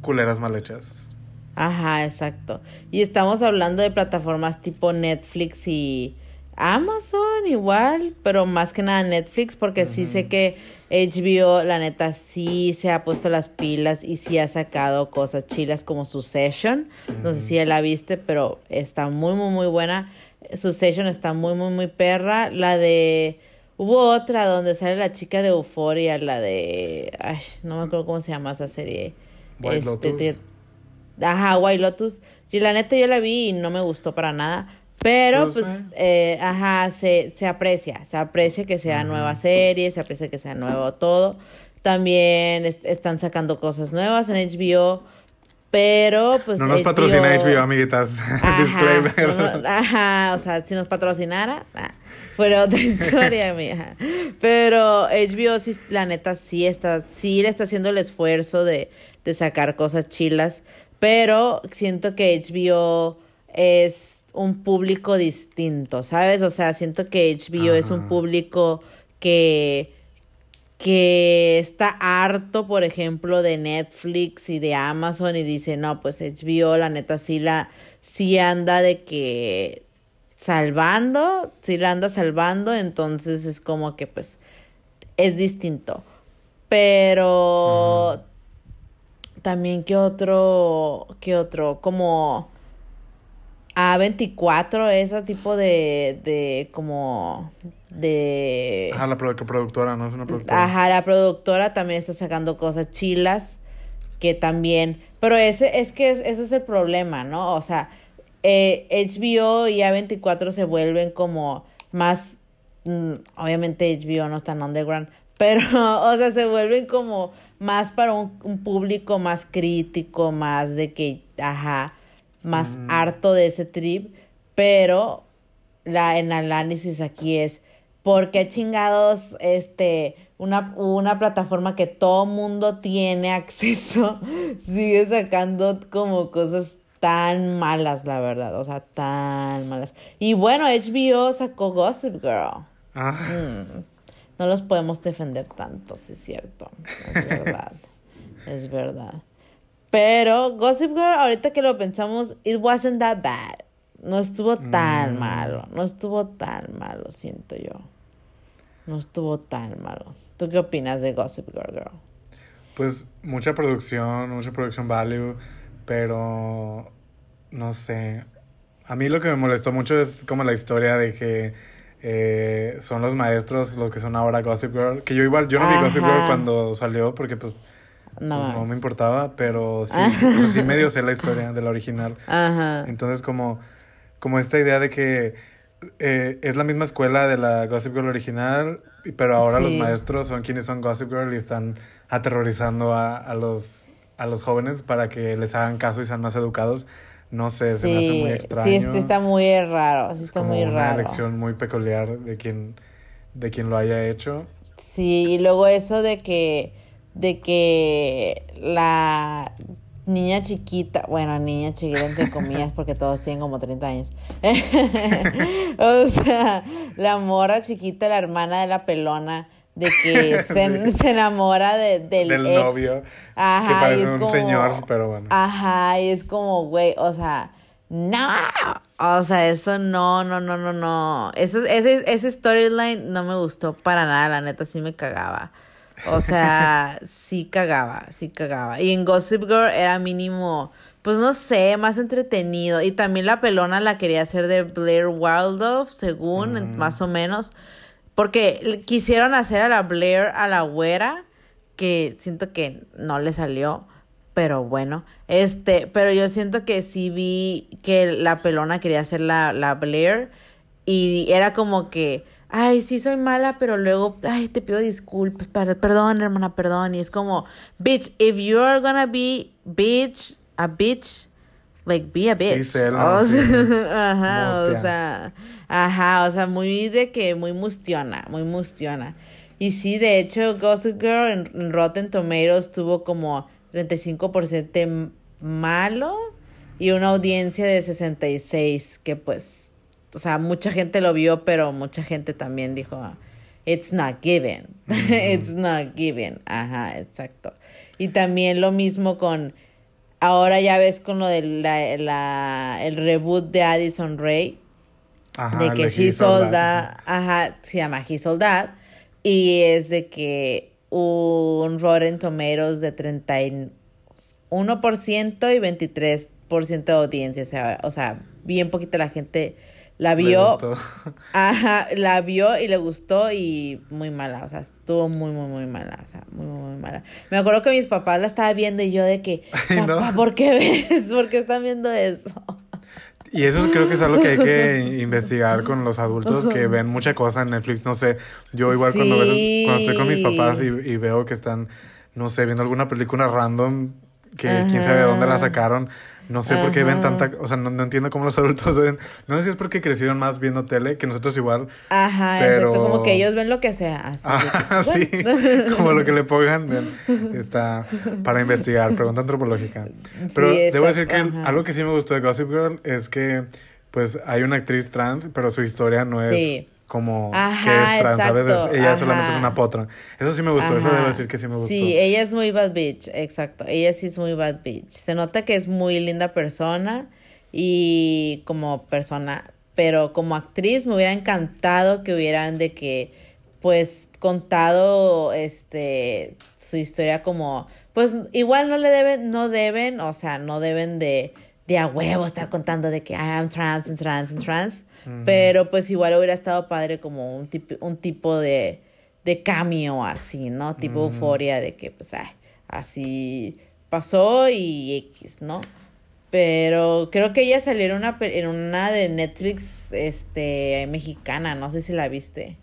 culeras mal hechas. Ajá, exacto. Y estamos hablando de plataformas tipo Netflix y Amazon igual, pero más que nada Netflix porque sí sé que HBO, la neta, sí se ha puesto las pilas y sí ha sacado cosas chilas como Succession. No sé si ya la viste, pero está muy, muy, muy buena. Succession está muy, muy, muy perra. La de... Hubo otra donde sale la chica de Euphoria, la de... Ay, no me acuerdo cómo se llama esa serie. White Este, Lotus. Ajá, White Lotus. Y la neta yo la vi y no me gustó para nada. Pero Pues, pues, eh, ajá, se, se aprecia. Se aprecia que sea nueva serie, se aprecia que sea nuevo todo. También est- están sacando cosas nuevas en HBO. Pero, pues. No nos patrocina HBO, amiguitas. <laughs> Ajá, Disclaimer. no, no, ajá, o sea, si nos patrocinara, ah, fuera otra <laughs> historia, mía. Pero HBO, sí, la neta, sí está, sí le está haciendo el esfuerzo de, de sacar cosas chilas. Pero siento que HBO es un público distinto, ¿sabes? O sea, siento que HBO es un Ajá. público que que está harto, por ejemplo, de Netflix y de Amazon y dice, no, pues HBO, la neta, sí la, sí anda de que salvando, sí la anda salvando, entonces es como que pues es distinto. Pero también que otro, que otro, como A24, ese tipo de, de como de... Ajá, la produ- productora, ¿no? Es una productora. Ajá, la productora también está sacando cosas chilas que también, pero ese es que es- ese es el problema, ¿no? O sea, eh, HBO y A24 se vuelven como más, mm, obviamente HBO no está en underground, <laughs> pero, o sea, se vuelven como más para un, un público más crítico, más de que, ajá, más harto de ese trip, pero la en análisis aquí es ¿por qué chingados este una, una plataforma que todo mundo tiene acceso <laughs> sigue sacando como cosas tan malas, la verdad, o sea, tan malas. Y bueno, HBO sacó Gossip Girl. Ah, Mm, no los podemos defender tanto, sí es cierto. Es <laughs> verdad. es verdad. Pero Gossip Girl, ahorita que lo pensamos, it wasn't that bad. No estuvo tan Mm. malo. No estuvo tan malo, siento yo. No estuvo tan malo. ¿Tú qué opinas de Gossip Girl, girl? Pues mucha producción, mucha producción value, pero no sé. A mí lo que me molestó mucho es como la historia de que eh, son los maestros los que son ahora Gossip Girl. Que yo igual, yo no vi Gossip Girl cuando salió porque pues No, no, mames. me importaba, pero sí, sea, sí medio sé la historia de la original. Ajá. Entonces como, como esta idea de que eh, es la misma escuela de la Gossip Girl original, pero ahora los Sí. maestros son quienes son Gossip Girl y están aterrorizando a, a los, a los jóvenes para que les hagan caso y sean más educados. No sé, se me hace muy extraño. Sí, sí está muy raro. Sí Es como muy una elección muy peculiar de quien, de quien lo haya hecho. Sí, y luego eso de que, de que la niña chiquita, bueno, niña chiquita entre comillas, porque todos tienen como 30 años. <laughs> o sea, la mora chiquita, la hermana de la pelona, de que <laughs> se, se enamora de, del, Del ex. novio, que Ajá, y parece es un como- señor, pero bueno. Ajá, y es como, güey, o sea, no, o sea, eso no, no, no, no, no. Eso, ese, ese storyline no me gustó para nada, la neta, sí me cagaba. O sea, sí cagaba, sí cagaba. Y en Gossip Girl era mínimo, pues no sé, más entretenido. Y también la pelona la quería hacer de Blair Waldorf, según, en- más o menos. Porque quisieron hacer a la Blair a la güera, que siento que no le salió, pero bueno. Este, pero yo siento que sí vi que la pelona quería hacer la, la Blair y era como que, ay, sí soy mala, pero luego, ay, te pido disculpas, per- perdón, hermana, perdón. Y es como, bitch, if you are gonna be bitch, a bitch, like be a bitch. O sí. sea, <laughs> ajá, o sea, ajá, o sea, muy de que, muy mustiona, muy mustiona. Y sí, de hecho, Gossip Girl en, en Rotten Tomatoes tuvo como 35% m- malo y una audiencia de 66, que pues, o sea, mucha gente lo vio, pero mucha gente también dijo, it's not given, <laughs> it's not given, ajá, exacto. Y también lo mismo con, ahora ya ves con lo de la, la- el reboot de Addison Rae, Ajá, de que elegí He Sold Soldad. That, ajá, se llama He Sold That, y es de que un Rotten Tomatoes de 31% y 23% de audiencia, o sea, o sea, bien poquita la gente la Le vio, gustó. <laughs> ajá, la vio y le gustó y muy mala, o sea, estuvo muy, muy, muy mala, o sea, muy, muy, muy mala. Me acuerdo que mis papás la estaban viendo y yo de que, <laughs> Ay, no. papá, ¿por qué ves? ¿Por qué están viendo eso? Y eso creo que es algo que hay que <laughs> investigar con los adultos que ven mucha cosa en Netflix. No sé, yo igual cuando, a veces- cuando estoy con mis papás y, y veo que están, no sé, viendo alguna película random que quién sabe de dónde la sacaron. No sé por qué ven Ajá. tanta, o sea, no, no entiendo cómo los <laughs> adultos ven. No sé si es porque crecieron más viendo tele que nosotros igual. Ajá, Pero- exacto, como que ellos ven lo que sea. Así que, Ah, sí, <laughs> como lo que le pongan, ven, está para investigar, pregunta antropológica. Pero Sí, debo decir que ajá. algo que sí me gustó de Gossip Girl es que, pues, hay una actriz trans, pero su historia no es Sí. Como Ajá, que es trans, ¿sabes? Es- exacto, ella solamente es una potra. Eso sí me gustó, eso debo decir que sí me gustó. Sí, ella es muy bad bitch, exacto. Ella sí es muy bad bitch. Se nota que es muy linda persona y como persona, pero como actriz me hubiera encantado que hubieran de que, pues, contado, este, su historia como, pues, igual no le deben, no deben, o sea, no deben de, de a huevo estar contando de que I am trans, and trans, and trans. Pero pues igual hubiera estado padre como un tipo, un tipo de, de cameo así, ¿no? Tipo euforia de que pues ay, así pasó y X, ¿no? Pero creo que ella salió en una, en una de Netflix este, mexicana, no sé si la viste.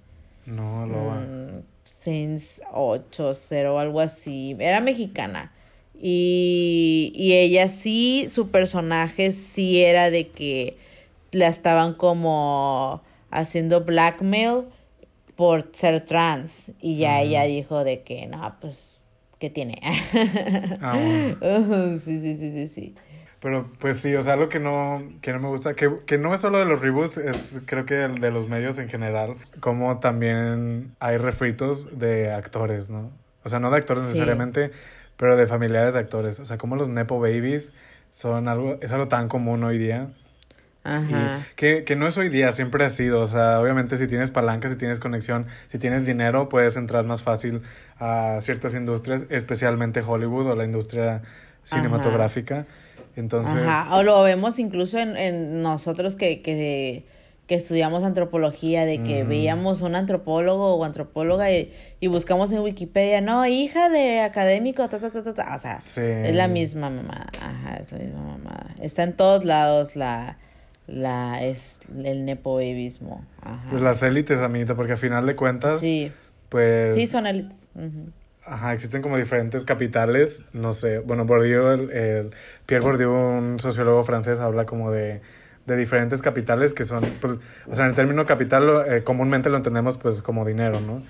No, Loba. Mm, Saints 8, 0, algo así. Era mexicana. Y, y ella sí, su personaje sí era de que la estaban como haciendo blackmail por ser trans. Y ya ella dijo de que, no, pues, ¿qué tiene? Ah, <laughs> bueno. Sí, sí, sí, sí, sí. Pero pues sí, o sea, algo que no, que no me gusta, que, que no es solo de los reboots, es creo que de, de los medios en general, como también hay refritos de actores, ¿no? O sea, no de actores Sí. necesariamente, pero de familiares de actores. O sea, como los Nepo Babies son algo, es algo tan común hoy día. Ajá. Y que, que no es hoy día, siempre ha sido. O sea, obviamente si tienes palanca, si tienes conexión, si tienes dinero, puedes entrar más fácil a ciertas industrias, especialmente Hollywood o la industria cinematográfica. Entonces, Ajá, o lo vemos incluso en, en nosotros que, que, que estudiamos antropología, de que veíamos un antropólogo o antropóloga y, y buscamos en Wikipedia, no, hija de académico, ta, ta, ta, ta, ta. O sea, Sí. es la misma mamá. Ajá, es la misma mamá. Está en todos lados la, la, es el nepoebismo. Ajá. pues las élites, amiguita, porque al final de cuentas, sí, pues, sí, son élites. Ajá, existen como diferentes capitales, no sé, bueno, Bourdieu, el, el- Pierre Bourdieu, un sociólogo francés, habla como de, de diferentes capitales que son, pues, o sea, en el término capital eh, comúnmente lo entendemos pues como dinero, ¿no?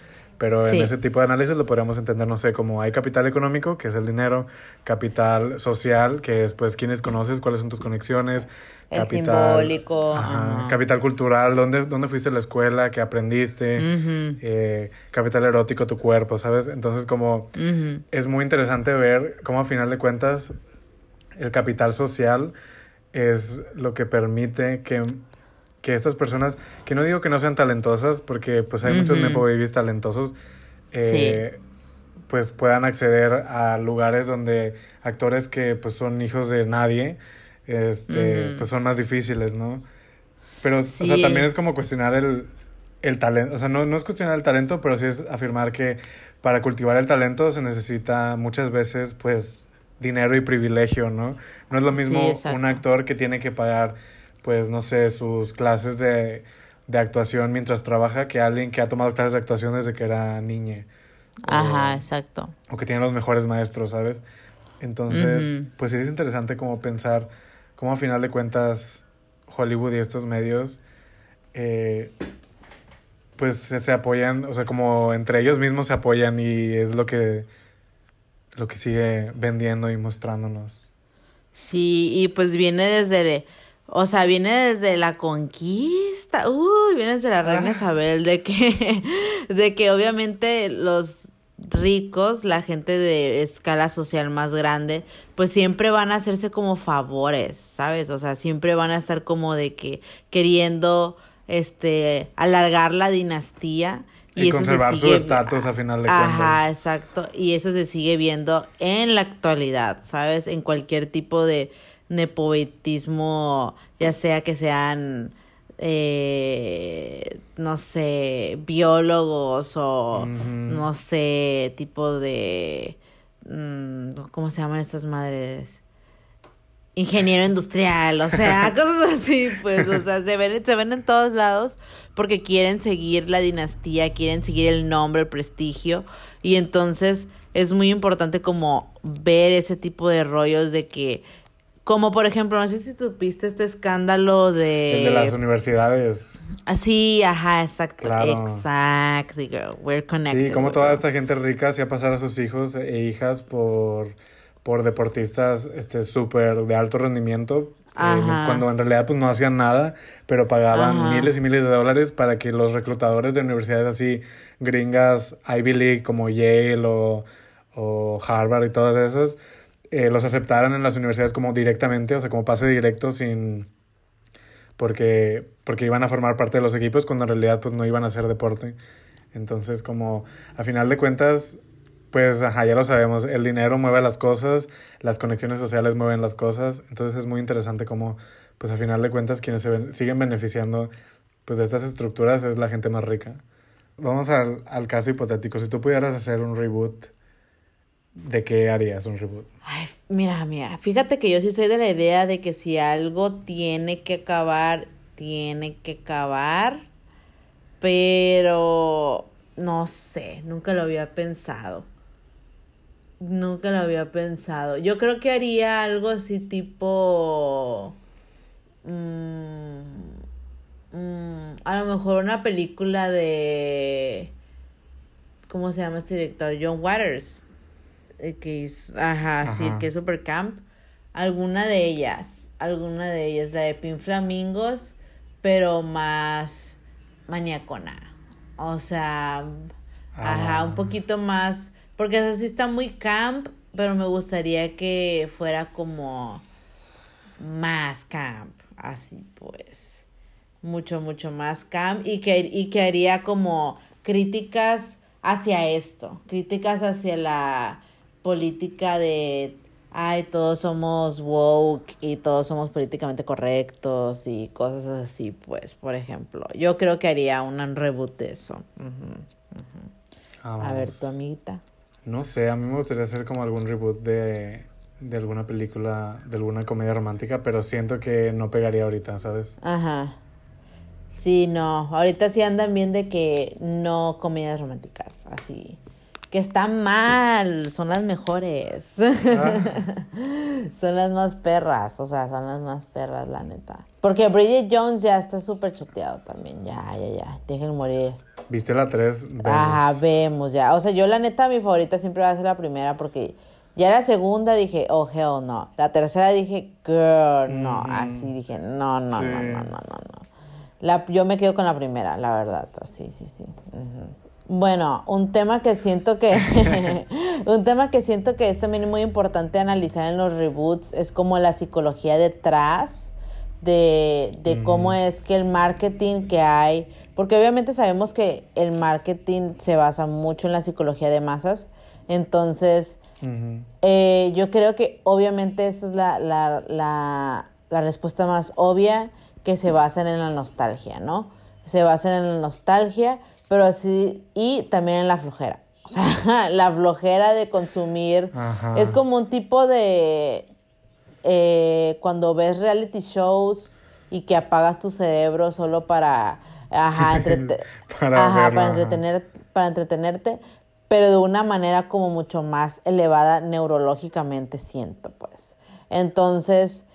Pero en ese tipo de análisis lo podríamos entender, no sé, como hay capital económico, que es el dinero, capital social, que es pues quiénes conoces, cuáles son tus conexiones, El simbólico, ajá. capital cultural, ¿dónde, dónde fuiste a la escuela, qué aprendiste, eh, capital erótico, tu cuerpo, ¿sabes? Entonces como es muy interesante ver cómo a final de cuentas el capital social es lo que permite que, que estas personas, que no digo que no sean talentosas, porque pues hay muchos. Nepo Babies talentosos, eh, pues puedan acceder a lugares donde actores que pues son hijos de nadie, este, pues son más difíciles, ¿no? Pero, o sea, también es como cuestionar el, el talento, o sea, no, no es cuestionar el talento, pero sí es afirmar que para cultivar el talento se necesita muchas veces, pues, dinero y privilegio, ¿no? No es lo mismo Sí, un actor que tiene que pagar, pues, no sé, sus clases de, de actuación mientras trabaja que alguien que ha tomado clases de actuación desde que era niña. Ajá, O- exacto. o que tiene los mejores maestros, ¿sabes? Entonces, pues sí es interesante como pensar cómo a final de cuentas Hollywood y estos medios, eh, pues se, se apoyan, o sea, como entre ellos mismos se apoyan y es lo que, lo que sigue vendiendo y mostrándonos. Sí, y pues viene desde, o sea, viene desde la conquista, uy, viene desde la reina Ah. Isabel, de que, <laughs> de que obviamente los ricos, la gente de escala social más grande, pues siempre van a hacerse como favores, ¿sabes? O sea, siempre van a estar como de que queriendo, este, alargar la dinastía. Y eso se conservar su estatus a final de Ajá, cuentas. exacto. Y eso se sigue viendo en la actualidad, ¿sabes? En cualquier tipo de nepotismo, ya sea que sean, eh, no sé, biólogos o, no sé, tipo de, mm, ¿cómo se llaman estas madres? Ingeniero industrial, o sea, <laughs> cosas así, pues, o sea, se ven, se ven en todos lados porque quieren seguir la dinastía, quieren seguir el nombre, el prestigio, y entonces es muy importante como ver ese tipo de rollos de que, como por ejemplo, no sé si tuviste este escándalo de... El de las universidades. Así, ajá, exacto. Claro. Exacto, girl. We're connected. Sí, como toda esta gente rica hacía pasar a sus hijos e hijas por, por deportistas este súper de alto rendimiento. eh, cuando en realidad pues no hacían nada, pero pagaban Ajá. miles y miles de dólares para que los reclutadores de universidades así gringas, Ivy League como Yale o, o Harvard y todas esas, eh, los aceptaran en las universidades como directamente, o sea, como pase directo sin... Porque, porque iban a formar parte de los equipos cuando en realidad pues no iban a hacer deporte. Entonces como a final de cuentas, pues ajá, ya lo sabemos, el dinero mueve las cosas, las conexiones sociales mueven las cosas, entonces es muy interesante como pues a final de cuentas quienes se ven- siguen beneficiando pues de estas estructuras es la gente más rica. Vamos al, al caso hipotético, si tú pudieras hacer un reboot, ¿de qué harías un reboot? Ay, mira, mira, fíjate que yo sí soy de la idea de que si algo tiene que acabar, tiene que acabar, pero no sé, nunca lo había pensado. Nunca lo había pensado. Yo creo que haría algo así tipo... mm, mm, a lo mejor una película de... ¿Cómo se llama este director? John Waters. Eh, que es, ajá, sí, Ajá. que es Super Camp. Alguna de ellas, alguna de ellas, la de Pin Flamingos, pero más maniacona. O sea, ajá, Ah. un poquito más, porque esa sí está muy camp, pero me gustaría que fuera como más camp, así pues. Mucho, mucho más camp y que, y que haría como críticas hacia esto, críticas hacia la política de, ay, todos somos woke y todos somos políticamente correctos y cosas así, pues, por ejemplo. Yo creo que haría un reboot de eso. A ver, tu amiguita. No sé, a mí me gustaría hacer como algún reboot de, de alguna película, de alguna comedia romántica, pero siento que no pegaría ahorita, ¿sabes? Ajá. Sí, no. Ahorita sí andan bien de que no comedias románticas, así. Que están mal, son las mejores. <laughs> son las más perras, o sea, son las más perras, la neta. Porque Bridget Jones ya está súper choteado también, ya, ya, ya. Dejen morir. ¿Viste la 3? Ajá, vemos ya. O sea, yo la neta, mi favorita siempre va a ser la primera porque ya la segunda dije, oh, hell no. La tercera dije, girl, no. Así dije, no, no, Sí. no, no, no, no, no. La, yo me quedo con la primera, la verdad. Sí, sí, sí. Ujú. Bueno, un tema que siento que <laughs> <laughs> un tema que siento que es también muy importante analizar en los reboots es como la psicología detrás de, de cómo es que el marketing que hay, porque obviamente sabemos que el marketing se basa mucho en la psicología de masas, entonces eh, yo creo que obviamente esa es la, la, la, la respuesta más obvia que se basan en la nostalgia, ¿no? Se basan en la nostalgia, pero así, y también en la flojera. O sea, <laughs> la flojera de consumir Ajá. es como un tipo de eh, cuando ves reality shows y que apagas tu cerebro solo para ajá, <laughs> entrete- <laughs> Para ajá, verlo, para ajá. entretener, para entretenerte, pero de una manera como mucho más elevada neurológicamente siento, pues. Entonces,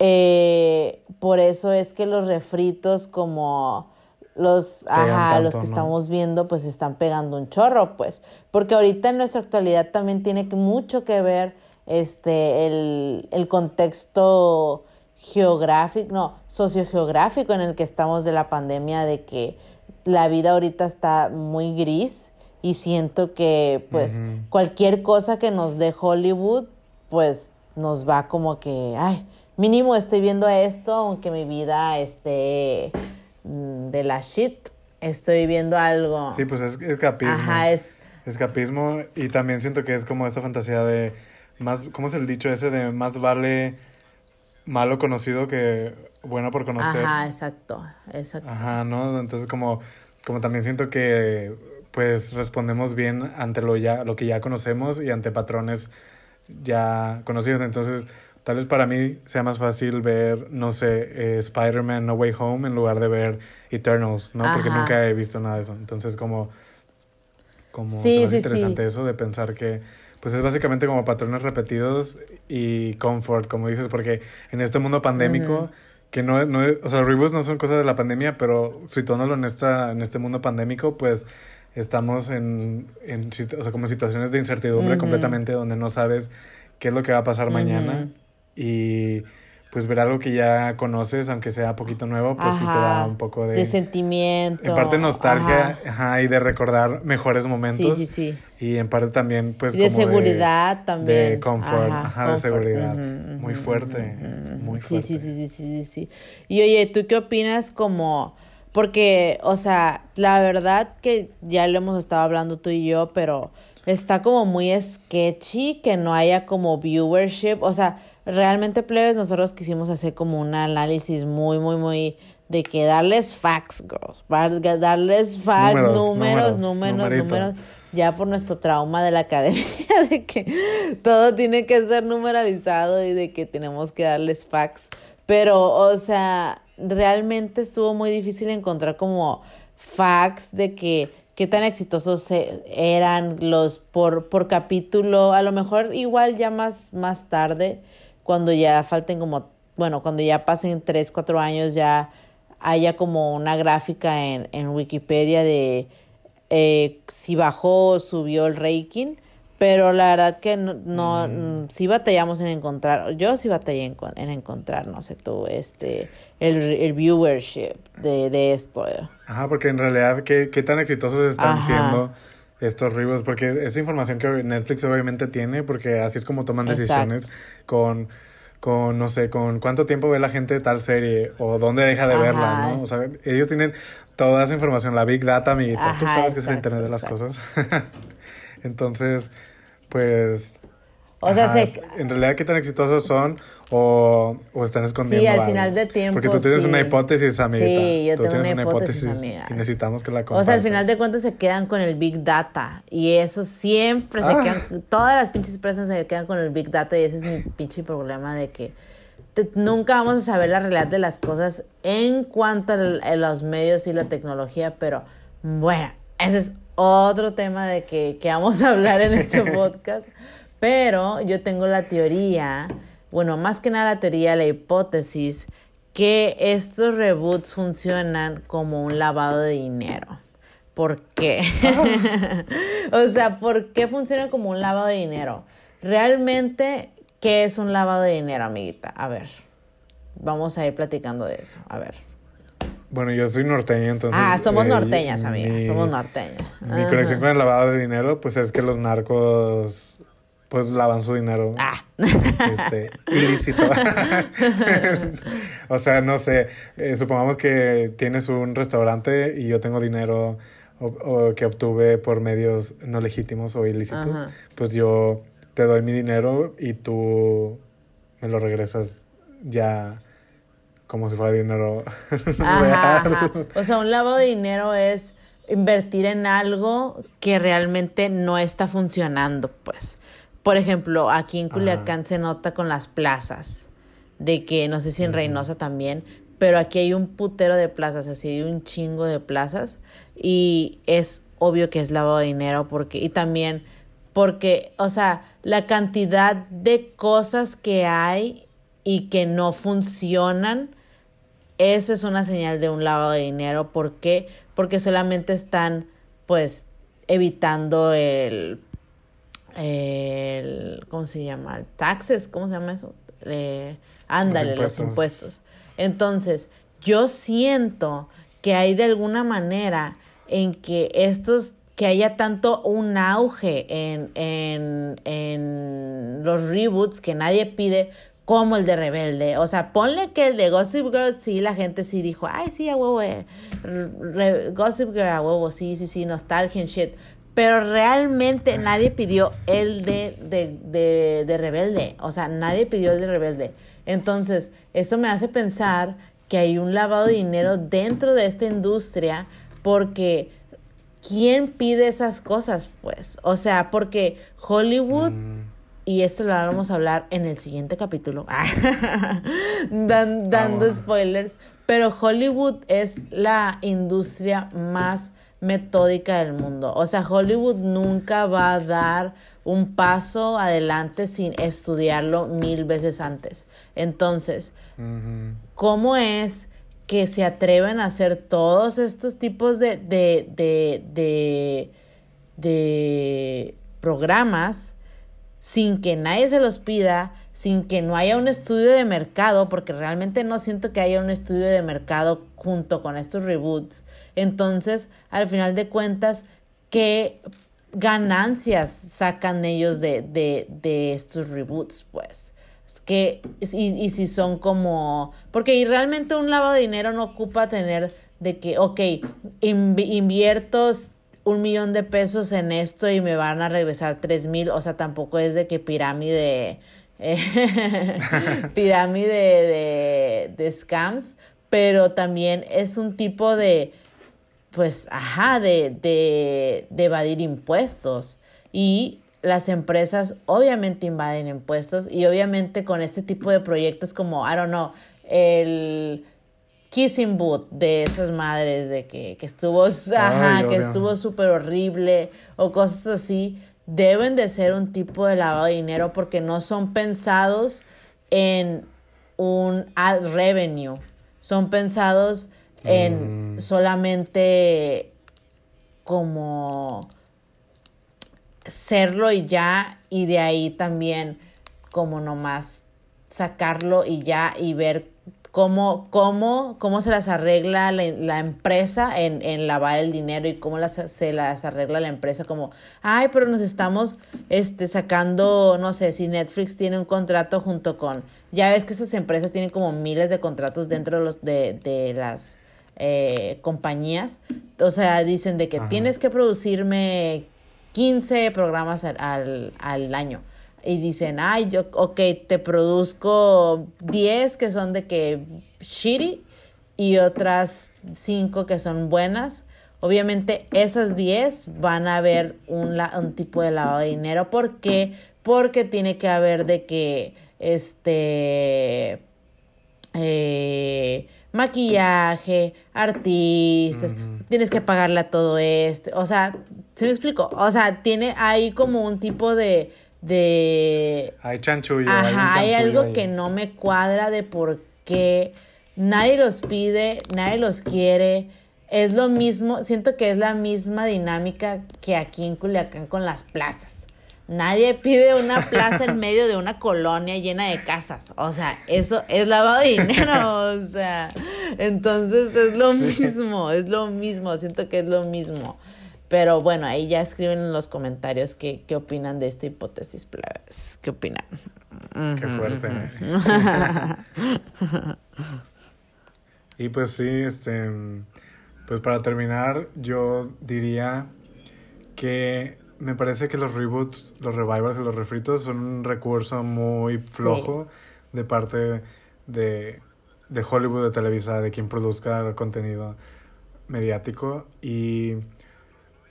eh, por eso es que los refritos como los, ajá, los que ¿no? estamos viendo, pues están pegando un chorro, pues. Porque ahorita en nuestra actualidad también tiene mucho que ver este, el, el contexto geográfico, no, sociogeográfico en el que estamos de la pandemia, de que la vida ahorita está muy gris y siento que pues cualquier cosa que nos dé Hollywood, pues nos va como que, ay, mínimo estoy viendo esto, aunque mi vida esté de la shit, estoy viendo algo. Sí, pues es escapismo. Ajá, es... Escapismo y también siento que es como esta fantasía de más, ¿cómo es el dicho ese de más vale malo conocido que bueno por conocer? Ajá, exacto, exacto. Ajá, ¿no? Entonces como, como también siento que pues respondemos bien ante lo ya, lo que ya conocemos y ante patrones ya conocidos. Entonces, tal vez para mí sea más fácil ver, no sé, eh, Spider-Man No Way Home en lugar de ver Eternals, ¿no? Porque nunca he visto nada de eso. Entonces, como, como Sí, se me hace sí, interesante sí. eso de pensar que pues es básicamente como patrones repetidos y comfort, como dices, porque en este mundo pandémico, que no, no, o sea, reboots no son cosas de la pandemia, pero situándolo en, esta, en este mundo pandémico, pues estamos en, en o sea, como en situaciones de incertidumbre completamente donde no sabes qué es lo que va a pasar mañana y pues ver algo que ya conoces, aunque sea poquito nuevo, pues sí te da un poco de... De sentimiento. En parte nostalgia, ajá. y de recordar mejores momentos. Sí, sí, sí. Y en parte también, pues, y de seguridad también. De confort, ajá, de seguridad. muy fuerte, muy fuerte. Sí, sí, sí, sí, sí, sí. Y oye, ¿tú qué opinas como...? Porque, o sea, la verdad que ya lo hemos estado hablando tú y yo, pero está como muy sketchy que no haya como viewership. O sea, realmente, plebes, nosotros quisimos hacer como un análisis muy, muy, muy de que darles facts, girls. Darles facts, números, números, números, Ya por nuestro trauma de la academia, <laughs> de que todo tiene que ser numeralizado y de que tenemos que darles facts. Pero, o sea, realmente estuvo muy difícil encontrar como facts de que qué tan exitosos eran los por, por capítulo, a lo mejor igual ya más, más tarde, cuando ya falten como, bueno, cuando ya pasen 3, 4 años, ya haya como una gráfica en, en Wikipedia de eh, si bajó o subió el ranking. Pero la verdad que no, no mm. sí batallamos en encontrar, yo sí batallé en, en encontrar, no sé tú, este, el, el viewership de, de, esto. Ajá, porque en realidad, ¿qué, qué tan exitosos están siendo estos reboots? Porque esa información que Netflix obviamente tiene, porque así es como toman decisiones con con, no sé, con cuánto tiempo ve la gente tal serie o dónde deja de verla, ¿no? O sea, ellos tienen toda esa información, la Big Data, amiguita. Tú sabes que es el Internet de las cosas. <laughs> Entonces, pues... O sea, en realidad, ¿qué tan exitosos son o, o están escondiendo Sí, al final de tiempo, Porque tú tienes una hipótesis, amiguita. Sí, yo tú tengo tienes una hipótesis, Y necesitamos que la compartas. O sea, al final de cuentas se quedan con el Big Data. Y eso siempre se ah. quedan... Todas las pinches empresas se quedan con el Big Data y ese es mi pinche problema de que nunca vamos a saber la realidad de las cosas en cuanto a los medios y la tecnología, pero bueno, ese es otro tema de que, que vamos a hablar en este <laughs> podcast. Pero yo tengo la teoría, bueno, más que nada la teoría, la hipótesis, que estos reboots funcionan como un lavado de dinero. ¿Por qué? <laughs> O sea, ¿por qué funcionan como un lavado de dinero? Realmente, ¿qué es un lavado de dinero, amiguita? A ver, vamos a ir platicando de eso. A ver. Bueno, yo soy norteño, entonces... Ah, somos eh, norteñas, amigas, somos norteñas. Mi conexión con el lavado de dinero, pues es que los narcos, pues lavan su dinero. Ah. Este, ilícito. <laughs> o sea, no sé, eh, supongamos que tienes un restaurante y yo tengo dinero o, que obtuve por medios no legítimos o ilícitos, pues yo te doy mi dinero y tú me lo regresas ya como si fuera dinero <laughs> real. O sea, un lavado de dinero es invertir en algo que realmente no está funcionando, pues. Por ejemplo, aquí en Culiacán se nota con las plazas, de que no sé si en Reynosa también, pero aquí hay un putero de plazas, así hay un chingo de plazas y es obvio que es lavado de dinero porque y también porque, o sea, la cantidad de cosas que hay y que no funcionan eso es una señal de un lavado de dinero. ¿Por qué? Porque solamente están, pues, evitando el, el ¿cómo se llama? Taxes, ¿cómo se llama eso? Eh, ándale, los impuestos. Entonces, yo siento que hay de alguna manera en que estos que haya tanto un auge en, en, en los reboots que nadie pide, como el de Rebelde. O sea, ponle que el de Gossip Girl sí, la gente sí dijo, ay, sí, a huevo, eh. Gossip Girl a huevo, sí, sí, sí, nostalgia and shit. Pero realmente nadie pidió el de, de, de, de Rebelde. O sea, nadie pidió el de Rebelde. Entonces, eso me hace pensar que hay un lavado de dinero dentro de esta industria porque ¿quién pide esas cosas? Pues, o sea, porque Hollywood... Mm y esto lo vamos a hablar en el siguiente capítulo, <laughs> dando ah, spoilers, pero Hollywood es la industria más metódica del mundo. O sea, Hollywood nunca va a dar un paso adelante sin estudiarlo mil veces antes. Entonces. ¿cómo es que se atreven a hacer todos estos tipos de, de, de, de, de programas sin que nadie se los pida, sin que no haya un estudio de mercado, porque realmente no siento que haya un estudio de mercado junto con estos reboots. Entonces, al final de cuentas, ¿qué ganancias sacan ellos de, de, de estos reboots? Pues Es que, y, si son como, porque realmente un lavado de dinero no ocupa tener de que, ok, inv- invierto un millón de pesos en esto y me van a regresar tres mil, o sea, tampoco es de que pirámide, <laughs> pirámide de, de scams, pero también es un tipo de, pues, ajá, de, de, de evadir impuestos. Y las empresas obviamente invaden impuestos y obviamente con este tipo de proyectos como, I don't know, el Kissing Boot de esas madres de que, que estuvo, <laughs> ajá, que estuvo súper horrible o cosas así, deben de ser un tipo de lavado de dinero porque no son pensados en un ad revenue, son pensados en solamente como serlo y ya, y de ahí también como nomás sacarlo y ya y ver cómo, cómo, cómo se las arregla la, la empresa en, en lavar el dinero y cómo las, se las arregla la empresa como, ay, pero nos estamos este, sacando, no sé, si Netflix tiene un contrato junto con, ya ves que esas empresas tienen como miles de contratos dentro de, los, de, de las eh, compañías, o sea, dicen de que Ajá. tienes que producirme 15 programas al, al, al año. Y dicen, ay, yo, ok, te produzco 10 que son de que shitty y otras 5 que son buenas. Obviamente esas 10 van a haber un, un tipo de lavado de dinero. ¿Por qué? Porque tiene que haber de que, este, eh, maquillaje, artistas, tienes que pagarle a todo esto, o sea, ¿se me explico? O sea, tiene ahí como un tipo de, de, Hay chanchullo. hay, ajá, hay chanchullo algo ahí. que no me cuadra de por qué nadie los pide, nadie los quiere, es lo mismo, siento que es la misma dinámica que aquí en Culiacán con las plazas. Nadie pide una plaza en <laughs> medio de una colonia llena de casas. O sea, eso es lavado de dinero. <laughs> O sea, entonces es lo mismo, es lo mismo. Siento que es lo mismo. Pero bueno, ahí ya escriben en los comentarios qué, qué opinan de esta hipótesis, plebes. ¿Qué opinan? Qué fuerte. <laughs> y pues sí, este, pues para terminar, yo diría que me parece que los reboots, los revivals y los refritos son un recurso muy flojo de parte de, de Hollywood, de Televisa, de quien produzca contenido mediático. Y,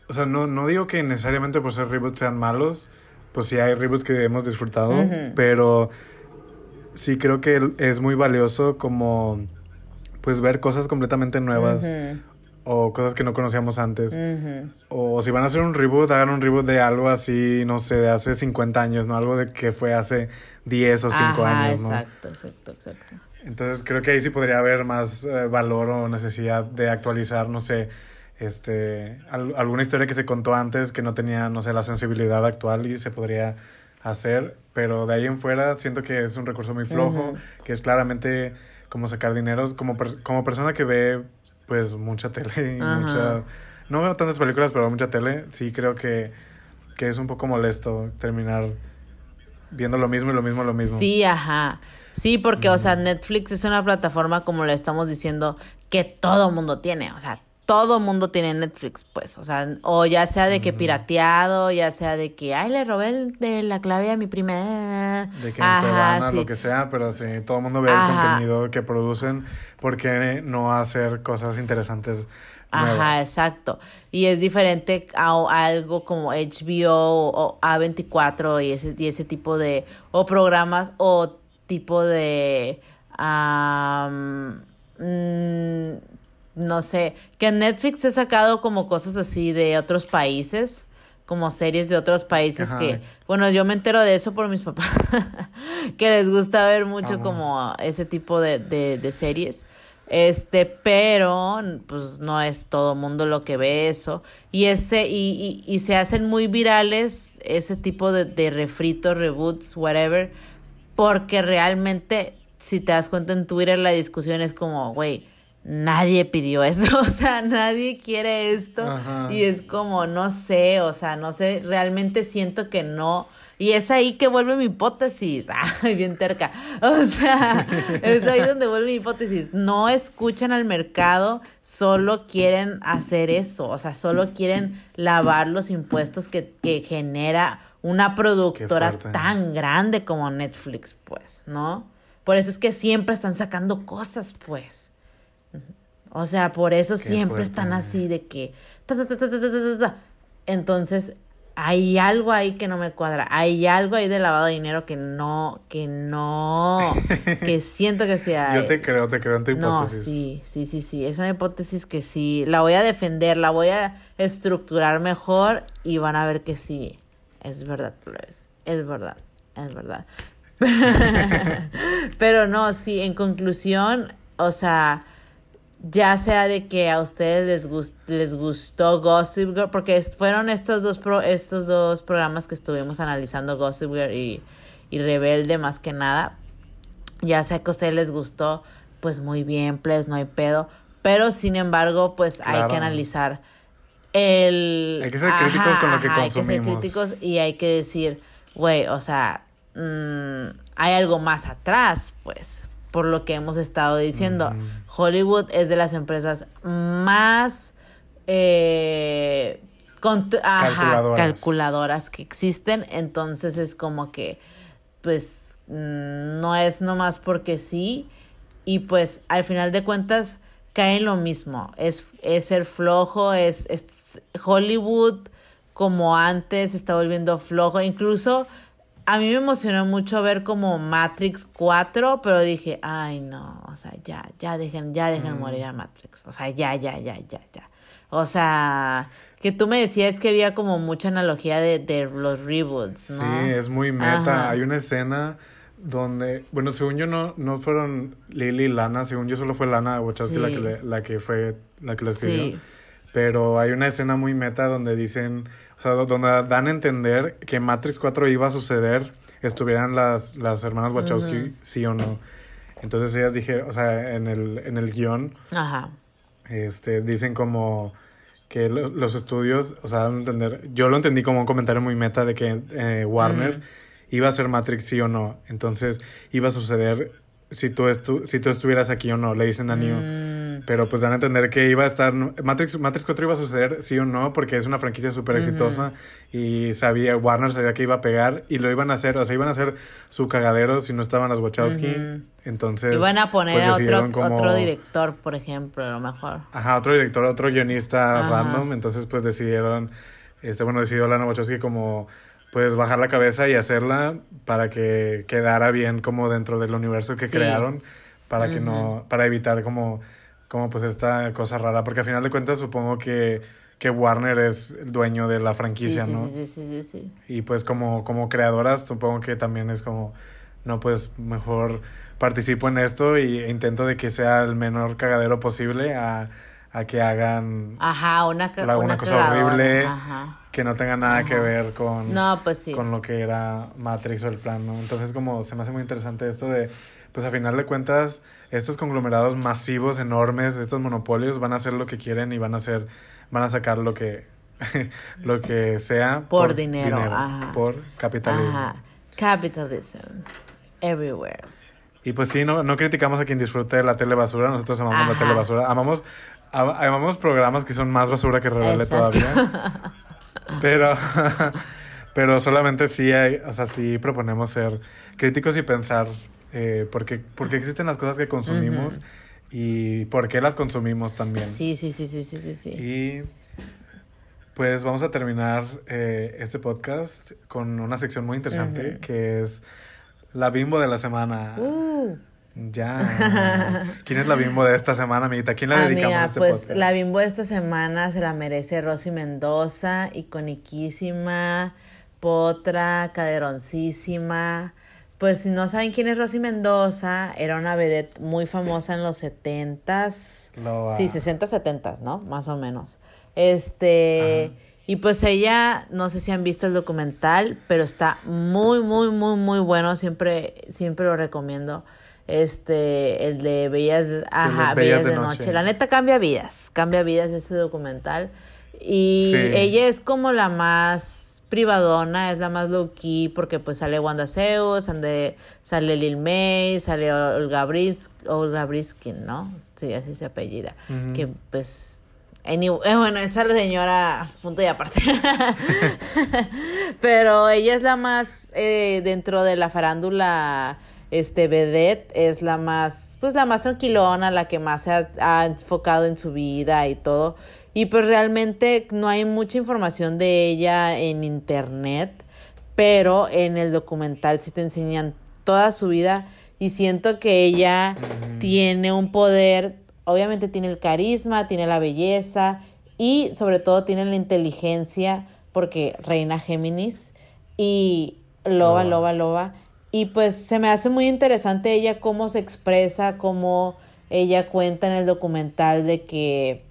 o sea, no, no digo que necesariamente por ser reboots sean malos, pues sí hay reboots que hemos disfrutado, pero sí creo que es muy valioso como pues ver cosas completamente nuevas o cosas que no conocíamos antes. O si van a hacer un reboot, hagan un reboot de algo así, no sé, de hace 50 años, ¿no? Algo de que fue hace 10 o 5 Ajá, años, ¿no? exacto, exacto, exacto. Entonces creo que ahí sí podría haber más eh, valor o necesidad de actualizar, no sé, este, al- alguna historia que se contó antes que no tenía, no sé, la sensibilidad actual y se podría hacer, pero de ahí en fuera siento que es un recurso muy flojo, que es claramente como sacar dineros, como, per- como persona que ve pues mucha tele y mucha... No veo tantas películas, pero mucha tele, sí creo que, que es un poco molesto terminar viendo lo mismo y lo mismo y lo mismo. Sí, ajá. Sí, porque, o sea, Netflix es una plataforma, como le estamos diciendo, que todo mundo tiene. O sea, todo mundo tiene Netflix, pues. O sea, o ya sea de que pirateado, ya sea de que, ay, le robé el- de la clave a mi prima. De que Ajá, te van a sí. lo que sea, pero sí, todo el mundo ve Ajá. el contenido que producen, ¿por qué no hacer cosas interesantes Ajá, exacto. Y es diferente a, a algo como HBO o A24 y ese, y ese tipo de, o programas o tipo de, mm, no sé, que Netflix ha sacado como cosas así de otros países, como series de otros países Ajá. que, bueno, yo me entero de eso por mis papás, <laughs> que les gusta ver mucho Ah. como ese tipo de, de, de series. Este, pero pues no es todo mundo lo que ve eso. Y ese, y, y, y se hacen muy virales ese tipo de, de refritos, reboots, whatever. Porque realmente, si te das cuenta en Twitter, la discusión es como, güey, nadie pidió eso. <laughs> O sea, nadie quiere esto. Ajá. Y es como, no sé, o sea, no sé, realmente siento que no. Y es ahí que vuelve mi hipótesis. <laughs> Ay, bien terca. O sea, <laughs> es ahí donde vuelve mi hipótesis. No escuchan al mercado, solo quieren hacer eso. O sea, solo quieren lavar los impuestos que, que genera una productora tan grande como Netflix, pues, ¿no? Por eso es que siempre están sacando cosas, pues. O sea, por eso siempre fuerte. están así de que... ta, ta, ta, ta, ta, ta, ta, ta. Entonces, hay algo ahí que no me cuadra. Hay algo ahí de lavado de dinero que no, que no, <laughs> que siento que sea... Yo te creo, te creo en tu No, hipótesis. sí, sí, sí, sí. Es una hipótesis que sí. La voy a defender, la voy a estructurar mejor y van a ver que sí. Es verdad, plebes. Es verdad, es verdad. <laughs> <laughs> Pero no, sí, en conclusión, o sea, ya sea de que a ustedes les, gus- les gustó Gossip Girl, porque fueron estos dos, pro- estos dos programas que estuvimos analizando, Gossip Girl y, y Rebelde más que nada, ya sea que a ustedes les gustó, pues muy bien, pues no hay pedo, pero sin embargo, pues hay que analizar el... Hay que ser críticos con lo que Hay que ser consumimos. críticos y hay que decir, güey, o sea, mm, hay algo más atrás, pues, por lo que hemos estado diciendo. Hollywood es de las empresas más eh, ajá, Calculadoras. calculadoras que existen, entonces es como que, pues, mm, no es nomás porque sí, y pues al final de cuentas cae en lo mismo, es, es ser flojo, es, es Hollywood como antes está volviendo flojo, incluso a mí me emocionó mucho ver como Matrix 4, pero dije, ay no, o sea, ya, ya dejen, ya dejen Mm. morir a Matrix, o sea, ya, ya, ya, ya, ya. O sea, que tú me decías que había como mucha analogía de, de los reboots, ¿no? Sí, es muy meta. Ajá. Hay una escena donde, bueno, según yo no, no fueron Lily y Lana, según yo solo fue Lana Wachowski la, que le- la que fue, la que lo escribió. Sí. Pero hay una escena muy meta donde dicen, o sea, do- donde dan a entender que Matrix 4 iba a suceder, estuvieran las, las hermanas Wachowski, sí o no. Entonces ellas dijeron, o sea, en el, en el guion, Ajá. este, dicen como que lo- los estudios, o sea, dan a entender, yo lo entendí como un comentario muy meta de que eh, Warner iba a ser Matrix sí o no. Entonces iba a suceder si tú, estu si tú estuvieras aquí o no, le dicen a Neo. Mm, Pero pues dan a entender que iba a estar. Matrix, Matrix 4 iba a suceder sí o no, porque es una franquicia súper exitosa. Y sabía, Warner sabía que iba a pegar y lo iban a hacer. O sea, iban a hacer su cagadero si no estaban los Wachowski. Entonces. Iban a poner pues, a otro, decidieron como- otro director, por ejemplo, a lo mejor. Ajá, otro director, otro guionista Ajá. random. Entonces, pues decidieron. Este, bueno, decidió Lana Wachowski como. Pues bajar la cabeza y hacerla para que quedara bien como dentro del universo que Sí. crearon. Para que no. Para evitar como. Como pues esta cosa rara. Porque al final de cuentas supongo que. Que Warner es el dueño de la Sí, franquicia, sí, ¿no? sí, sí, sí, sí, sí. Y pues como, como creadoras supongo que también es como, no, pues mejor participo en esto y e intento de que sea el menor cagadero posible a, a que hagan Ajá, una, la- una una cosa cagadora, horrible Ajá. que no tenga nada que ver con, No, pues sí. con lo que era Matrix o el plan, ¿no? Entonces como se me hace muy interesante esto de, pues a final de cuentas, estos conglomerados masivos, enormes, estos monopolios van a hacer lo que quieren y van a hacer, van a sacar lo que, <laughs> lo que sea Por dinero, ajá. por capitalismo. Ajá. Capitalism. Everywhere. Y pues sí, no, no criticamos a quien disfrute de la tele basura, nosotros amamos la tele basura, amamos, a- amamos programas que son más basura que rebelde Exacto. todavía. <laughs> Pero, <laughs> pero solamente sí hay, o sea, sí proponemos ser críticos y pensar eh, por, qué, por qué existen las cosas que consumimos y por qué las consumimos también. Sí, sí, sí, sí, sí, sí, sí. Y pues vamos a terminar eh, este podcast con una sección muy interesante que es la bimbo de la semana. Uh, Ya. <laughs> ¿Quién es la bimbo de esta semana, amiguita? ¿Quién la dedicamos a este pues podcast? la bimbo de esta semana se la merece Rosy Mendoza, iconiquísima, potra, caderoncísima. Pues si no saben quién es Rosy Mendoza, era una vedette muy famosa en los setentas. Lo, Sí, ah, 60, 70, ¿no? Más o menos. Este, y pues ella, no sé si han visto el documental, pero está muy, muy, muy, muy bueno. Siempre, siempre lo recomiendo. Este, el de Bellas, ajá, Bellas, de, noche. La neta cambia vidas, cambia vidas ese documental. Y Sí. ella es como la más privadona, es la más low key, porque pues sale Wanda Zeus, ande- sale Lil May, sale Olga, Bris, Olga Briskin, ¿no? Sí, así se apellida. Que pues. anyway- eh, bueno, esa señora, punto y aparte. <laughs> Pero ella es la más, eh, dentro de la farándula, este, vedette, es la más, pues la más tranquilona, la que más se ha, ha enfocado en su vida y todo. Y pues realmente no hay mucha información de ella en internet, pero en el documental sí te enseñan toda su vida y siento que ella tiene un poder, obviamente tiene el carisma, tiene la belleza y sobre todo tiene la inteligencia porque reina Géminis y loba, Loba. loba, loba. Y pues se me hace muy interesante ella cómo se expresa, cómo ella cuenta en el documental de que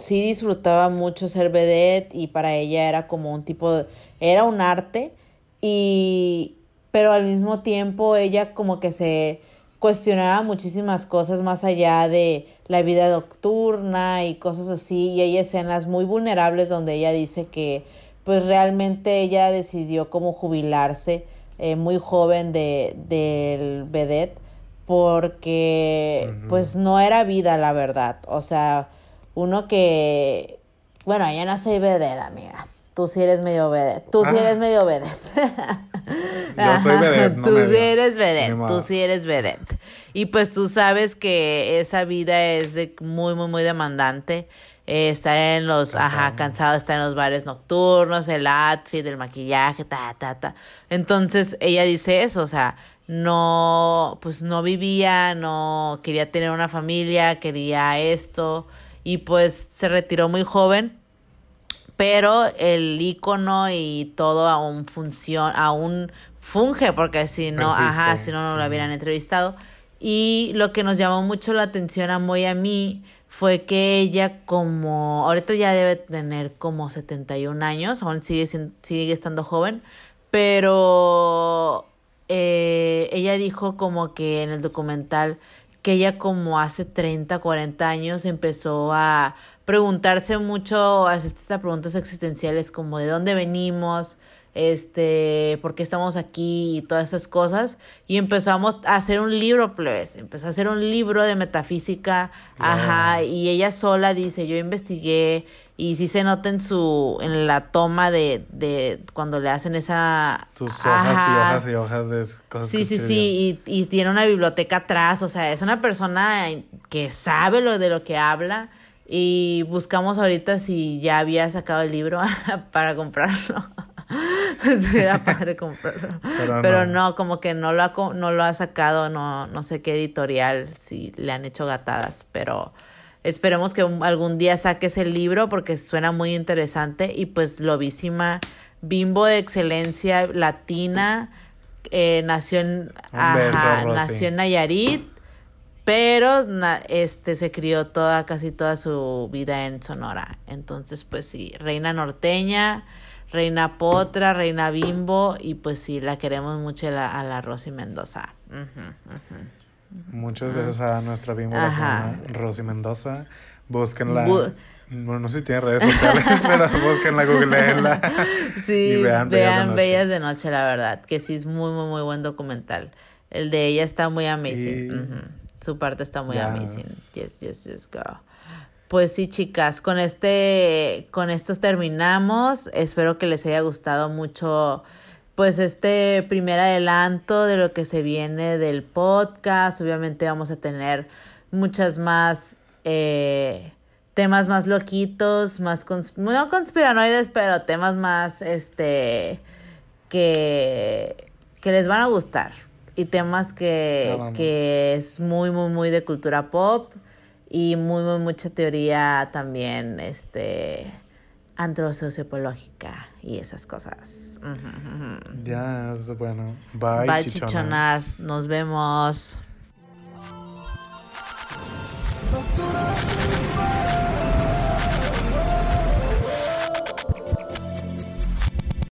sí disfrutaba mucho ser vedette y para ella era como un tipo de, era un arte y pero al mismo tiempo ella como que se cuestionaba muchísimas cosas más allá de la vida nocturna y cosas así. Y hay escenas muy vulnerables donde ella dice que pues realmente ella decidió como jubilarse eh, muy joven de del vedette porque pues no era vida la verdad. O sea uno que bueno yo no soy vedette amiga tú sí eres medio vedette tú sí Ah. eres medio vedette Yo soy vedette, no tú medio. sí eres vedette tú sí eres vedette y pues tú sabes que esa vida es de muy muy muy demandante eh, estar en los, ajá, Cansado. cansado, estar en los bares nocturnos, el outfit, el maquillaje, ta, ta, ta. Entonces ella dice eso, o sea, no, pues no vivía, no quería tener una familia, quería esto, y pues se retiró muy joven, pero el icono y todo aún funciona, aún funge, porque si no, ajá, si no, no lo hubieran entrevistado. Y lo que nos llamó mucho la atención a Moy a mí fue que ella como, ahorita ya debe tener como 71 años, aún sigue, sigue estando joven, pero eh, ella dijo como que en el documental que ella como hace 30, 40 años empezó a preguntarse mucho, a hacer estas preguntas existenciales como de dónde venimos, este, por qué estamos aquí y todas esas cosas. Y empezamos a hacer un libro, plebes, empezó a hacer un libro de metafísica, ajá, y ella sola dice, yo investigué y sí se nota en su, en la toma de, de cuando le hacen esa... Tus hojas Ajá. y hojas y hojas de cosas Sí, que sí, sí, y, y tiene una biblioteca atrás, o sea, es una persona que sabe lo de lo que habla y buscamos ahorita si ya había sacado el libro <laughs> para comprarlo. <laughs> Sería <laughs> padre comprarlo. Pero Pero, no. no. como que no lo ha, no lo ha sacado, no, no sé qué editorial, si le han hecho gatadas, pero esperemos que un- algún día saques el libro porque suena muy interesante y pues lobísima, bimbo de excelencia latina, eh, nació en, beso, ajá, nació en Nayarit, pero na- este se crió toda, casi toda su vida en Sonora. Entonces, pues sí, reina norteña, reina potra, reina bimbo, y pues sí, la queremos mucho a la, a la Rosy Mendoza. Muchas besos a nuestra bimbo Rosy Mendoza. Búsquenla. Bu- bueno, no sé si tiene redes sociales, <laughs> pero búsquenla, googleenla. <laughs> Sí, Y vean, vean Bellas de Noche. Bellas de Noche, la verdad, que sí es muy, muy, muy buen documental. El de ella está muy amazing. Y-. Su parte está muy Yes. amazing. Yes, yes, yes, girl. Pues sí, chicas, con este, con estos terminamos. Espero que les haya gustado mucho, pues este primer adelanto de lo que se viene del podcast. Obviamente vamos a tener muchas más eh, temas más loquitos, más no conspiranoides, pero temas más, este, que, que les van a gustar. y temas que, que es muy, muy, muy de cultura pop y muy, muy, mucha teoría también, este, antrosociopológica y esas cosas. Ya, es bueno. Bye, Bye, chichonas. chichonas. Nos vemos. Basura.